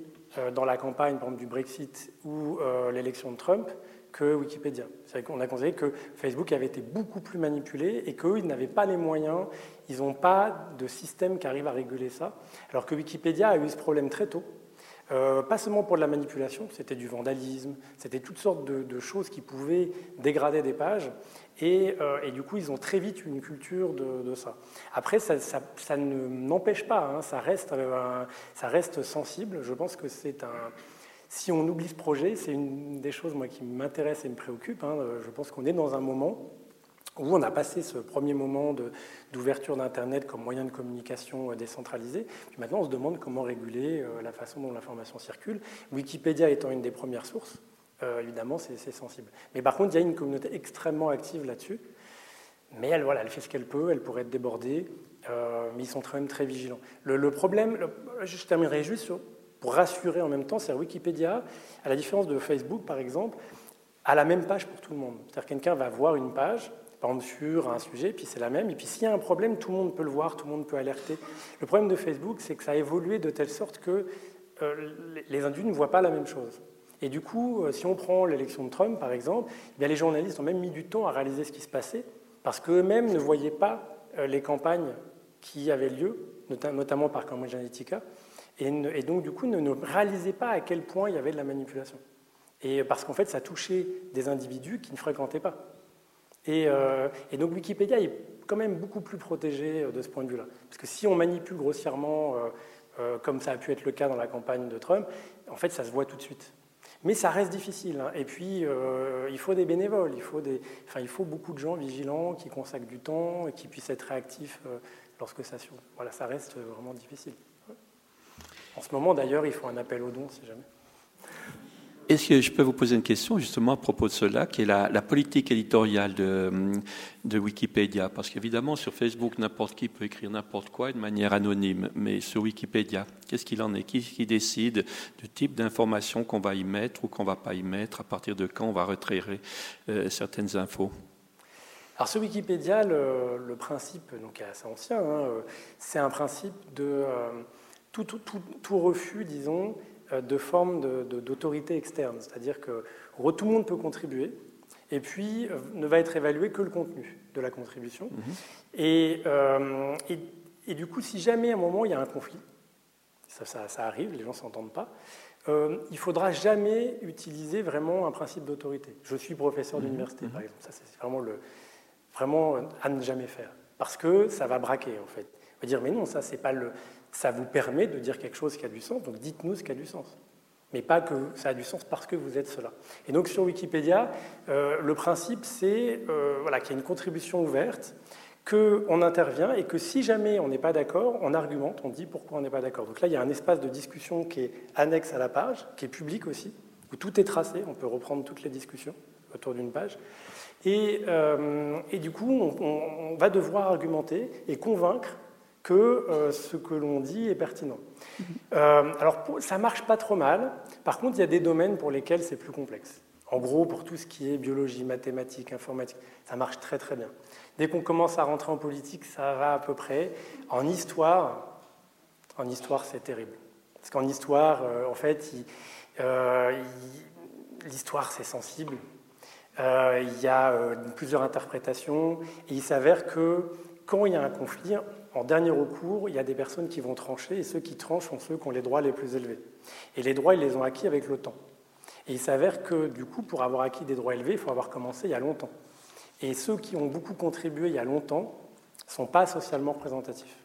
dans la campagne, par exemple, du Brexit ou l'élection de Trump que Wikipédia. On a considéré que Facebook avait été beaucoup plus manipulé et qu'eux, ils n'avaient pas les moyens, ils n'ont pas de système qui arrive à réguler ça. Alors que Wikipédia a eu ce problème très tôt. Euh, pas seulement pour de la manipulation, c'était du vandalisme, c'était toutes sortes de, choses qui pouvaient dégrader des pages. Euh, et, du coup, ils ont très vite une culture de, ça. Après, ça, ne n'empêche pas, hein, ça, reste, euh, ça reste sensible. Je pense que c'est un, si on oublie ce projet, c'est une des choses moi, qui m'intéresse et me préoccupe. Hein. Je pense qu'on est dans un moment où on a passé ce premier moment d'ouverture d'Internet comme moyen de communication euh, décentralisé. Puis maintenant, on se demande comment réguler euh, la façon dont l'information circule. Wikipédia étant une des premières sources, euh, évidemment, c'est sensible. Mais par contre, il y a une communauté extrêmement active là-dessus. Mais elle, voilà, elle fait ce qu'elle peut, elle pourrait être débordée, mais ils sont quand même très vigilants. Le, problème, je terminerai juste sur pour rassurer en même temps, c'est Wikipédia, à la différence de Facebook par exemple, a la même page pour tout le monde. C'est-à-dire quelqu'un va voir une page, par exemple sur un sujet, puis c'est la même, et puis s'il y a un problème, tout le monde peut le voir, tout le monde peut alerter. Le problème de Facebook, c'est que ça a évolué de telle sorte que euh, les individus ne voient pas la même chose. Et du coup, euh, si on prend l'élection de Trump, par exemple, eh les journalistes ont même mis du temps à réaliser ce qui se passait, parce qu'eux-mêmes ne voyaient pas euh, les campagnes qui avaient lieu, notamment par Cambridge Analytica, et, donc, du coup, ne, ne réalisait pas à quel point il y avait de la manipulation. Et parce qu'en fait, ça touchait des individus qui ne fréquentaient pas. Et, euh, donc, Wikipédia est quand même beaucoup plus protégé euh, de ce point de vue-là. Parce que si on manipule grossièrement, euh, comme ça a pu être le cas dans la campagne de Trump, en fait, ça se voit tout de suite. Mais ça reste difficile. Hein. Et puis, il faut des bénévoles, il faut, des, enfin, il faut beaucoup de gens vigilants qui consacrent du temps et qui puissent être réactifs lorsque ça survient. Voilà, ça reste vraiment difficile. En ce moment, d'ailleurs, il faut un appel aux dons, si jamais. Est-ce que je peux vous poser une question justement à propos de cela, qui est la, politique éditoriale de, de Wikipédia? Parce qu'évidemment, sur Facebook, n'importe qui peut écrire n'importe quoi de manière anonyme, mais sur Wikipédia, qu'est-ce qu'il en est? Qui, qui décide du type d'information qu'on va y mettre ou qu'on ne va pas y mettre? À partir de quand on va retraiter euh, certaines infos? Alors sur Wikipédia, le, principe, donc assez ancien, hein, euh, c'est un principe de... Euh, tout, refus, disons, euh, de forme d'autorité externe. C'est-à-dire que tout le monde peut contribuer, et puis euh, ne va être évalué que le contenu de la contribution. Mhm. Euh, et, et, du coup, si jamais à un moment il y a un conflit, ça, ça, arrive, les gens ne s'entendent pas, il faudra jamais utiliser vraiment un principe d'autorité. Je suis professeur mhm. d'université, par mhm. exemple. Ça, c'est vraiment, le, vraiment à ne jamais faire. Parce que ça va braquer, en fait. On va dire, mais non, ça, c'est pas le, ça vous permet de dire quelque chose qui a du sens, donc dites-nous ce qui a du sens. Mais pas que ça a du sens parce que vous êtes cela. Et donc sur Wikipédia, euh, le principe c'est euh, voilà, qu'il y a une contribution ouverte, qu'on intervient et que si jamais on n'est pas d'accord, on argumente, on dit pourquoi on n'est pas d'accord. Donc là, il y a un espace de discussion qui est annexe à la page, qui est public aussi, où tout est tracé, on peut reprendre toutes les discussions autour d'une page. Et, euh, du coup, on va devoir argumenter et convaincre que euh, ce que l'on dit est pertinent. Euh, alors, ça marche pas trop mal. Par contre, il y a des domaines pour lesquels c'est plus complexe. En gros, pour tout ce qui est biologie, mathématiques, informatique, ça marche très très bien. Dès qu'on commence à rentrer en politique, ça va à peu près. En histoire, en histoire, c'est terrible. Parce qu'en histoire, euh, en fait, l'histoire, c'est sensible. Il y a plusieurs interprétations. Et il s'avère que quand il y a un conflit, en dernier recours, il y a des personnes qui vont trancher. Et ceux qui tranchent sont ceux qui ont les droits les plus élevés. Et les droits, ils les ont acquis avec le temps. Et il s'avère que, du coup, pour avoir acquis des droits élevés, il faut avoir commencé il y a longtemps. Et ceux qui ont beaucoup contribué il y a longtemps ne sont pas socialement représentatifs.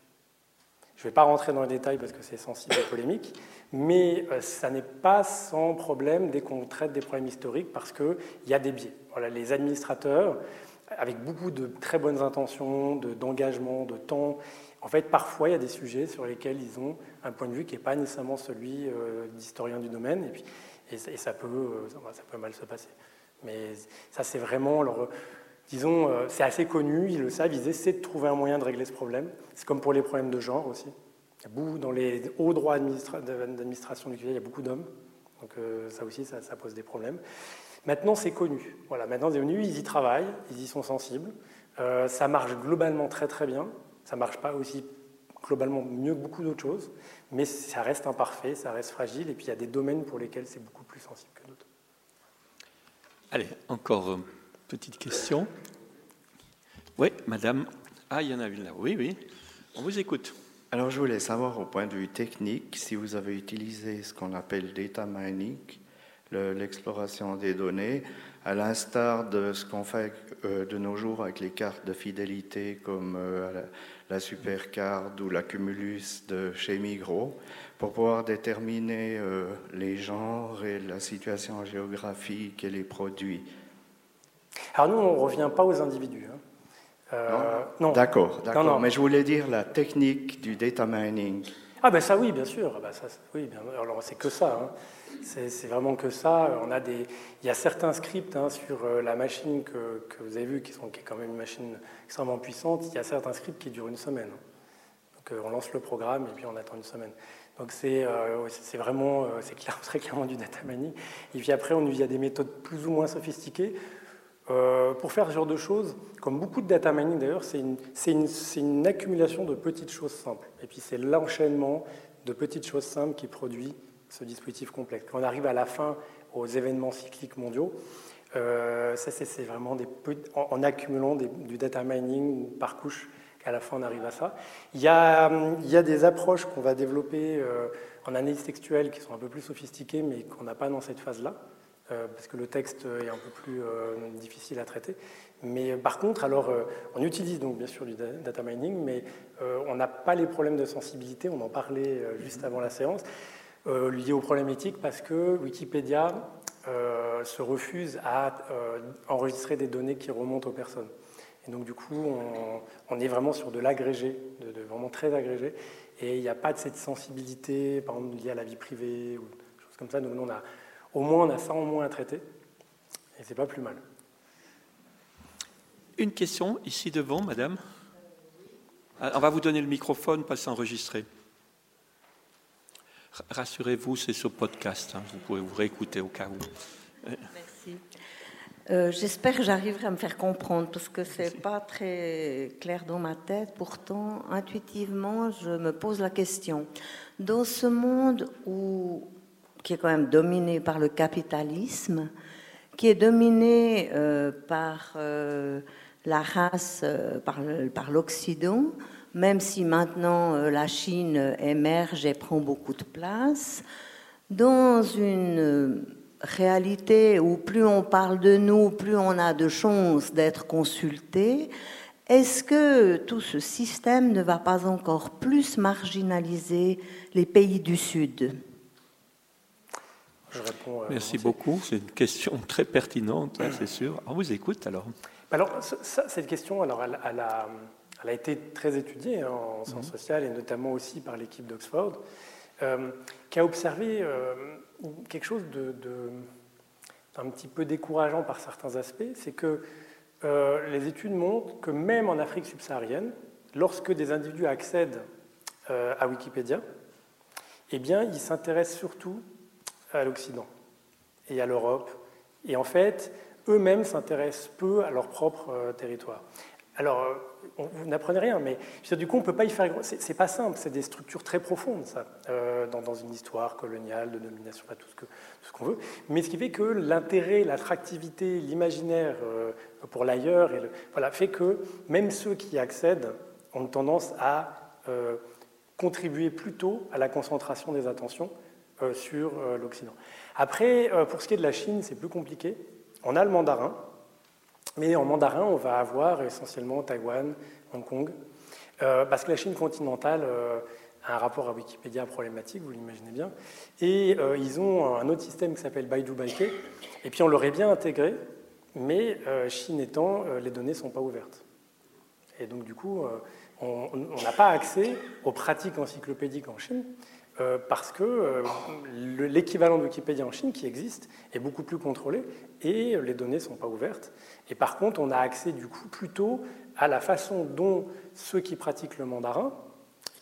Je ne vais pas rentrer dans les détails parce que c'est sensible et polémique, mais euh, ça n'est pas sans problème dès qu'on traite des problèmes historiques parce qu'il y a des biais. Voilà, les administrateurs, avec beaucoup de très bonnes intentions, d'engagement, de, temps, en fait, parfois, il y a des sujets sur lesquels ils ont un point de vue qui n'est pas nécessairement celui euh, d'historien du domaine, et, puis, et, ça, peut, euh, ça peut mal se passer. Mais ça, c'est vraiment disons, euh, c'est assez connu, ils le savent, ils essaient de trouver un moyen de régler ce problème. C'est comme pour les problèmes de genre aussi. dans les hauts droits d'administration du QI, il y a beaucoup d'hommes. Donc euh, ça aussi, ça, pose des problèmes. Maintenant, c'est connu. Voilà, maintenant, c'est connu, ils y travaillent, ils y sont sensibles. Euh, ça marche globalement très très bien. Ça ne marche pas aussi globalement mieux que beaucoup d'autres choses, mais ça reste imparfait, ça reste fragile, et puis il y a des domaines pour lesquels c'est beaucoup plus sensible que d'autres. Allez, encore Petite question. Oui, madame. Ah, il y en a une là. Oui, oui. On vous écoute. Alors, je voulais savoir, au point de vue technique, si vous avez utilisé ce qu'on appelle data mining, l'exploration des données, à l'instar de ce qu'on fait euh, de nos jours avec les cartes de fidélité comme euh, la, Supercard ou la Cumulus de chez Migros, pour pouvoir déterminer euh, les genres et la situation géographique et les produits. Alors nous, on ne revient pas aux individus. Hein. Euh, non? D'accord, d'accord. Mais je voulais dire la technique du data mining. Ah ben ça oui, bien sûr. Ah, ben, ça, oui, bien, alors c'est que ça. Hein. C'est vraiment que ça. On a des, il y a certains scripts hein, sur euh, la machine que, vous avez vu, qui, est quand même une machine extrêmement puissante. Il y a certains scripts qui durent une semaine. Donc euh, on lance le programme et puis on attend une semaine. Donc c'est vraiment, c'est très clairement du data mining. Et puis après, on, y a des méthodes plus ou moins sophistiquées. Euh, pour faire ce genre de choses, comme beaucoup de data mining d'ailleurs, c'est une, accumulation de petites choses simples. Et puis c'est l'enchaînement de petites choses simples qui produit ce dispositif complexe. Quand on arrive à la fin aux événements cycliques mondiaux, euh, ça c'est vraiment en, accumulant du data mining par couche qu'à la fin on arrive à ça. Il y a, a des approches qu'on va développer euh, en analyse textuelle qui sont un peu plus sophistiquées mais qu'on n'a pas dans cette phase-là. Euh, parce que le texte est un peu plus difficile à traiter. Mais par contre, alors, on utilise donc bien sûr du data mining, mais on n'a pas les problèmes de sensibilité, on en parlait juste avant la séance, liés aux problèmes éthiques, parce que Wikipédia se refuse à enregistrer des données qui remontent aux personnes. Et donc, du coup, on, est vraiment sur de l'agrégé, de, vraiment très agrégé, et il n'y a pas de cette sensibilité, par exemple, liée à la vie privée ou des choses comme ça. Donc, on a au moins, on a ça en moins à traiter. Et c'est pas plus mal. Une question ici devant, madame. Ah, on va vous donner le microphone, pas s'enregistrer. Rassurez-vous, c'est sur podcast. Hein. Vous pouvez vous réécouter au cas où. Merci. Euh, j'espère que j'arriverai à me faire comprendre parce que c'est pas très clair dans ma tête. Pourtant, intuitivement, je me pose la question. Dans ce monde où qui est quand même dominé par le capitalisme, qui est dominé euh, par euh, la race, par, par l'Occident, même si maintenant la Chine émerge et prend beaucoup de place, dans une réalité où plus on parle de nous, plus on a de chances d'être consulté, est-ce que tout ce système ne va pas encore plus marginaliser les pays du Sud? Euh, Merci beaucoup. C'est une question très pertinente, hein, c'est sûr. On vous écoute alors. Alors, cette question, alors, elle, a, elle, a, été très étudiée en sciences mhm. sociales et notamment aussi par l'équipe d'Oxford, euh, qui a observé euh, quelque chose de, un petit peu décourageant par certains aspects, c'est que les études montrent que même en Afrique subsaharienne, lorsque des individus accèdent à Wikipédia, eh bien, ils s'intéressent surtout à l'Occident et à l'Europe Et en fait, eux-mêmes s'intéressent peu à leur propre territoire. Alors, vous n'apprenez rien, mais du coup, on ne peut pas y faire. C'est pas simple, c'est des structures très profondes, ça, euh, dans, une histoire coloniale, de domination, pas tout ce qu'on veut. Mais ce qui fait que l'intérêt, l'attractivité, l'imaginaire euh, pour l'ailleurs, voilà, fait que même ceux qui y accèdent ont tendance à euh, contribuer plutôt à la concentration des attentions sur l'Occident. Après, pour ce qui est de la Chine, c'est plus compliqué. On a le mandarin, mais en mandarin, on va avoir essentiellement Taïwan, Hong Kong, euh, parce que la Chine continentale euh, a un rapport à Wikipédia problématique, vous l'imaginez bien, et euh, ils ont un autre système qui s'appelle Baidu Baike, et puis on l'aurait bien intégré, mais Chine étant, les données ne sont pas ouvertes. Et donc du coup, on n'a pas accès aux pratiques encyclopédiques en Chine, parce que l'équivalent de Wikipédia en Chine qui existe est beaucoup plus contrôlé et les données ne sont pas ouvertes. Et par contre, on a accès du coup plutôt à la façon dont ceux qui pratiquent le mandarin,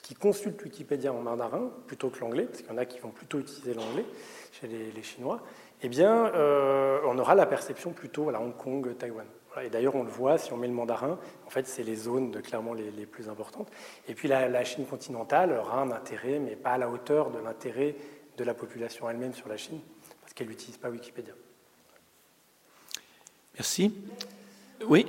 qui consultent Wikipédia en mandarin plutôt que l'anglais, parce qu'il y en a qui vont plutôt utiliser l'anglais chez les, Chinois, eh bien, euh, on aura la perception plutôt à Hong Kong, Taïwan. Et d'ailleurs, on le voit, si on met le mandarin, en fait, c'est les zones de, clairement les, plus importantes. Et puis la, la, Chine continentale aura un intérêt, mais pas à la hauteur de l'intérêt de la population elle-même sur la Chine, parce qu'elle n'utilise pas Wikipédia. Merci. Oui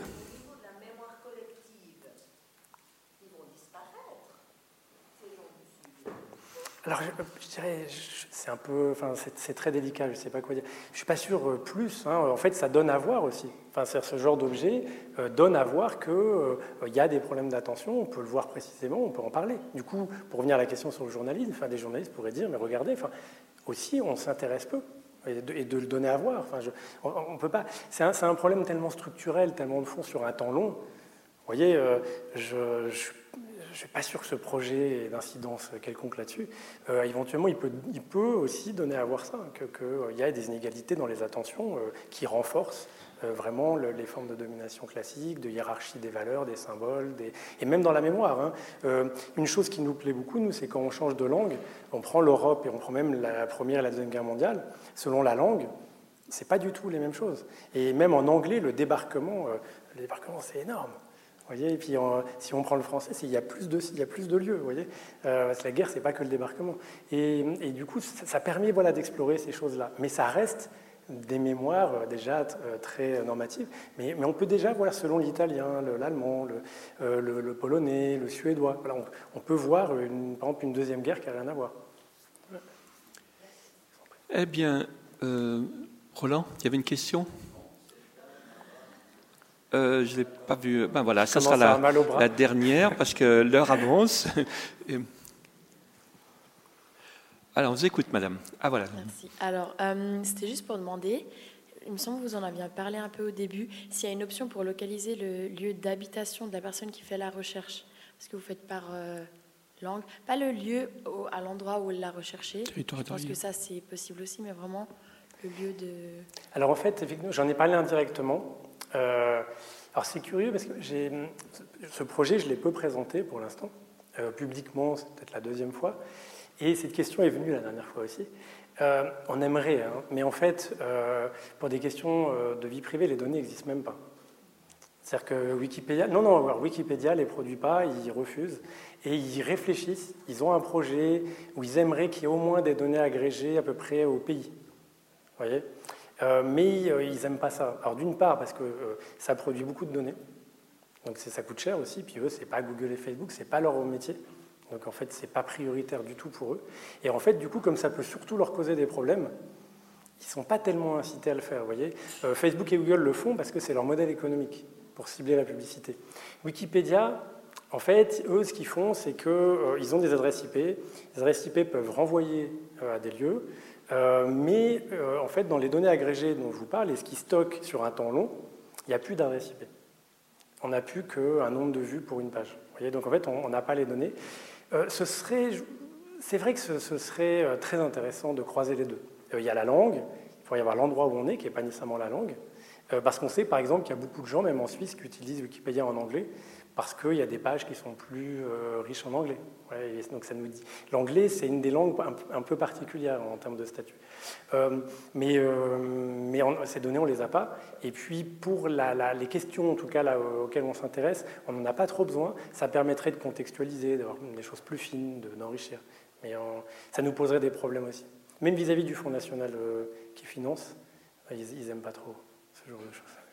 Alors, je, dirais, c'est un peu, enfin, c'est très délicat, je ne sais pas quoi dire. Je ne suis pas sûr euh, plus. Hein. en fait, ça donne à voir aussi. Enfin, ce genre d'objet euh, donne à voir qu'il euh, y a des problèmes d'attention. On peut le voir précisément, on peut en parler. Du coup, pour revenir à la question sur le journalisme, enfin, des journalistes pourraient dire, mais regardez, enfin, aussi, on s'intéresse peu et de, le donner à voir. Enfin, on, peut pas. C'est un, un, problème tellement structurel, tellement de fond sur un temps long. Vous voyez, euh, je ne suis pas sûr que ce projet ait d'incidence quelconque là-dessus. Euh, éventuellement, il peut, aussi donner à voir ça, qu'il que y a des inégalités dans les attentions euh, qui renforcent euh, vraiment les formes de domination classiques, de hiérarchie des valeurs, des symboles, et même dans la mémoire. Hein. Euh, une chose qui nous plaît beaucoup, nous, c'est quand on change de langue, on prend l'Europe et on prend même la Première et la Deuxième Guerre mondiale, selon la langue, c'est pas du tout les mêmes choses. Et même en anglais, le débarquement, euh, le débarquement, c'est énorme. Voyez et puis si on prend le français, il y a plus de, lieux. Voyez la guerre, c'est pas que le débarquement. Et, du coup, ça, permet d'explorer ces choses-là. Mais ça reste des mémoires euh, déjà euh, très normatives, mais, on peut déjà voir selon l'italien, l'allemand, euh, le, polonais, le suédois. On, peut voir, par exemple, une deuxième guerre qui n'a rien à voir. Eh bien, Roland, il y avait une question? Je ne l'ai pas vu. Ben voilà, ça sera la, la, dernière parce que l'heure avance. Alors, on vous écoute, madame. Ah, voilà. Merci. Alors, euh, c'était juste pour demander, il me semble que vous en aviez parlé un peu au début, s'il y a une option pour localiser le lieu d'habitation de la personne qui fait la recherche. Parce que vous faites par euh, langue. Pas le lieu à l'endroit où elle l'a recherché. Je pense que ça, c'est possible aussi, mais vraiment le lieu de. Alors, en fait, j'en ai parlé indirectement. Euh, alors, c'est curieux parce que ce projet, je l'ai peu présenté pour l'instant. publiquement, c'est peut-être la deuxième fois. Et cette question est venue la dernière fois aussi. Euh, on aimerait, hein, mais en fait, euh, pour des questions euh, de vie privée, les données n'existent même pas. C'est-à-dire que Wikipédia, non, non, Wikipédia ne les produit pas, ils refusent, et ils réfléchissent, ils ont un projet où ils aimeraient qu'il y ait au moins des données agrégées à peu près au pays. voyez? Mais ils n'aiment pas ça. Alors d'une part, parce que ça produit beaucoup de données, donc ça coûte cher aussi, puis eux, c'est pas Google et Facebook, c'est pas leur métier. Donc en fait, ce n'est pas prioritaire du tout pour eux. Et en fait, du coup, comme ça peut surtout leur causer des problèmes, ils ne sont pas tellement incités à le faire. Vous voyez euh, Facebook et Google le font parce que c'est leur modèle économique pour cibler la publicité. Wikipédia, en fait, eux, ce qu'ils font, c'est qu'ils euh, ont des adresses IP. Les adresses IP peuvent renvoyer euh, à des lieux. Mais en fait, dans les données agrégées dont je vous parle, et ce qui stocke sur un temps long, il n'y a plus d'adresse IP. On n'a plus qu'un nombre de vues pour une page. Donc en fait, on n'a pas les données. Euh, c'est vrai que ce, serait euh, très intéressant de croiser les deux. Euh, il y a la langue, il pourrait y avoir l'endroit où on est, qui n'est pas nécessairement la langue, parce qu'on sait par exemple qu'il y a beaucoup de gens, même en Suisse, qui utilisent Wikipédia en anglais parce qu'il y a des pages qui sont plus riches en anglais. donc ça nous dit. L'anglais, c'est une des langues un, peu particulières en termes de statut. mais mais ces données, on ne les a pas. Et puis, pour les questions, en tout cas, auxquelles on s'intéresse, on n'en a pas trop besoin. Ça permettrait de contextualiser, d'avoir des choses plus fines, d'enrichir. mais ça nous poserait des problèmes aussi. Même vis-à-vis du Fonds national qui finance, ils n'aiment pas trop ce genre de choses.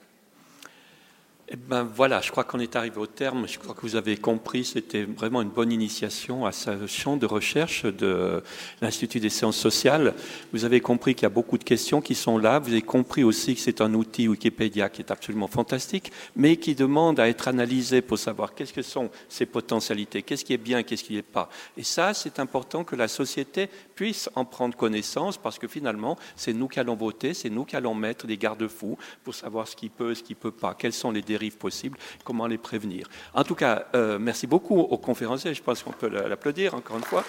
Eh ben voilà, je crois qu'on est arrivé au terme. Je crois que vous avez compris, c'était vraiment une bonne initiation à ce champ de recherche de l'Institut des sciences sociales. Vous avez compris qu'il y a beaucoup de questions qui sont là. Vous avez compris aussi que c'est un outil Wikipédia qui est absolument fantastique, mais qui demande à être analysé pour savoir qu'est-ce que sont ses potentialités, qu'est-ce qui est bien, qu'est-ce qui n'est pas. Et ça, c'est important que la société puisse en prendre connaissance parce que finalement, c'est nous qui allons voter, c'est nous qui allons mettre des garde-fous pour savoir ce qui peut, ce qui peut pas, quels sont les dérives possibles, comment les prévenir. En tout cas, euh, merci beaucoup aux conférenciers. Je pense qu'on peut l'applaudir encore une fois.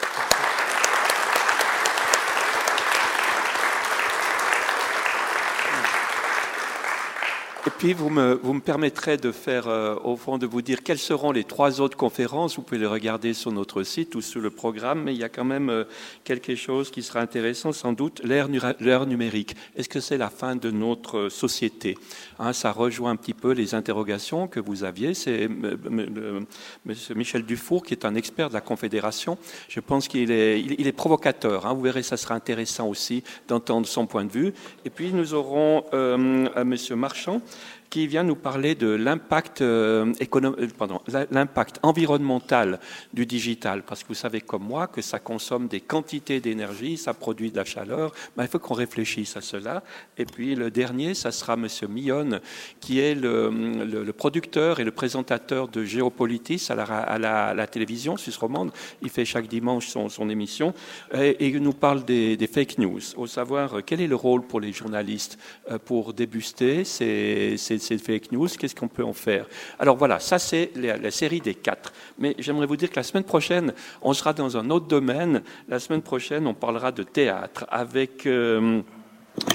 Et puis, vous me, vous me permettrez de faire, euh, au fond, de vous dire quelles seront les trois autres conférences. Vous pouvez les regarder sur notre site ou sur le programme, mais il y a quand même euh, quelque chose qui sera intéressant, sans doute, l'ère numérique. Est-ce que c'est la fin de notre société? Hein, Ça rejoint un petit peu les interrogations que vous aviez. C'est M. Michel Dufour, qui est un expert de la Confédération. Je pense qu'il est, il, est provocateur. Hein. Vous verrez, ça sera intéressant aussi d'entendre son point de vue. Et puis, nous aurons euh, M. Marchand, qui vient nous parler de l'impact euh, euh, l'impact environnemental du digital, parce que vous savez comme moi que ça consomme des quantités d'énergie, ça produit de la chaleur, ben, il faut qu'on réfléchisse à cela. Et puis le dernier, ça sera Monsieur Millon, qui est le, producteur et le présentateur de Géopolitis à la, à la, télévision suisse romande. Il fait chaque dimanche son, émission. Et, il nous parle des, fake news, au savoir quel est le rôle pour les journalistes euh, pour débuster ces ces fake news, qu'est-ce qu'on peut en faire? Alors voilà, ça c'est la, série des quatre. Mais j'aimerais vous dire que la semaine prochaine, on sera dans un autre domaine. La semaine prochaine, on parlera de théâtre avec euh,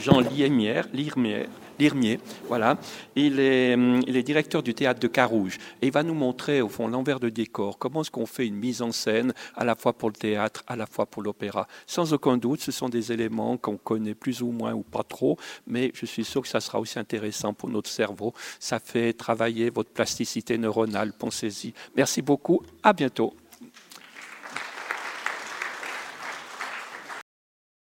Jean Liermière, Liermière Lirmier, voilà. Il est, hum, il est directeur du théâtre de Carouge et il va nous montrer au fond l'envers de décor, comment est-ce qu'on fait une mise en scène à la fois pour le théâtre, à la fois pour l'opéra? Sans aucun doute, ce sont des éléments qu'on connaît plus ou moins ou pas trop, mais je suis sûr que ça sera aussi intéressant pour notre cerveau. Ça fait travailler votre plasticité neuronale, pensez-y. Merci beaucoup, à bientôt.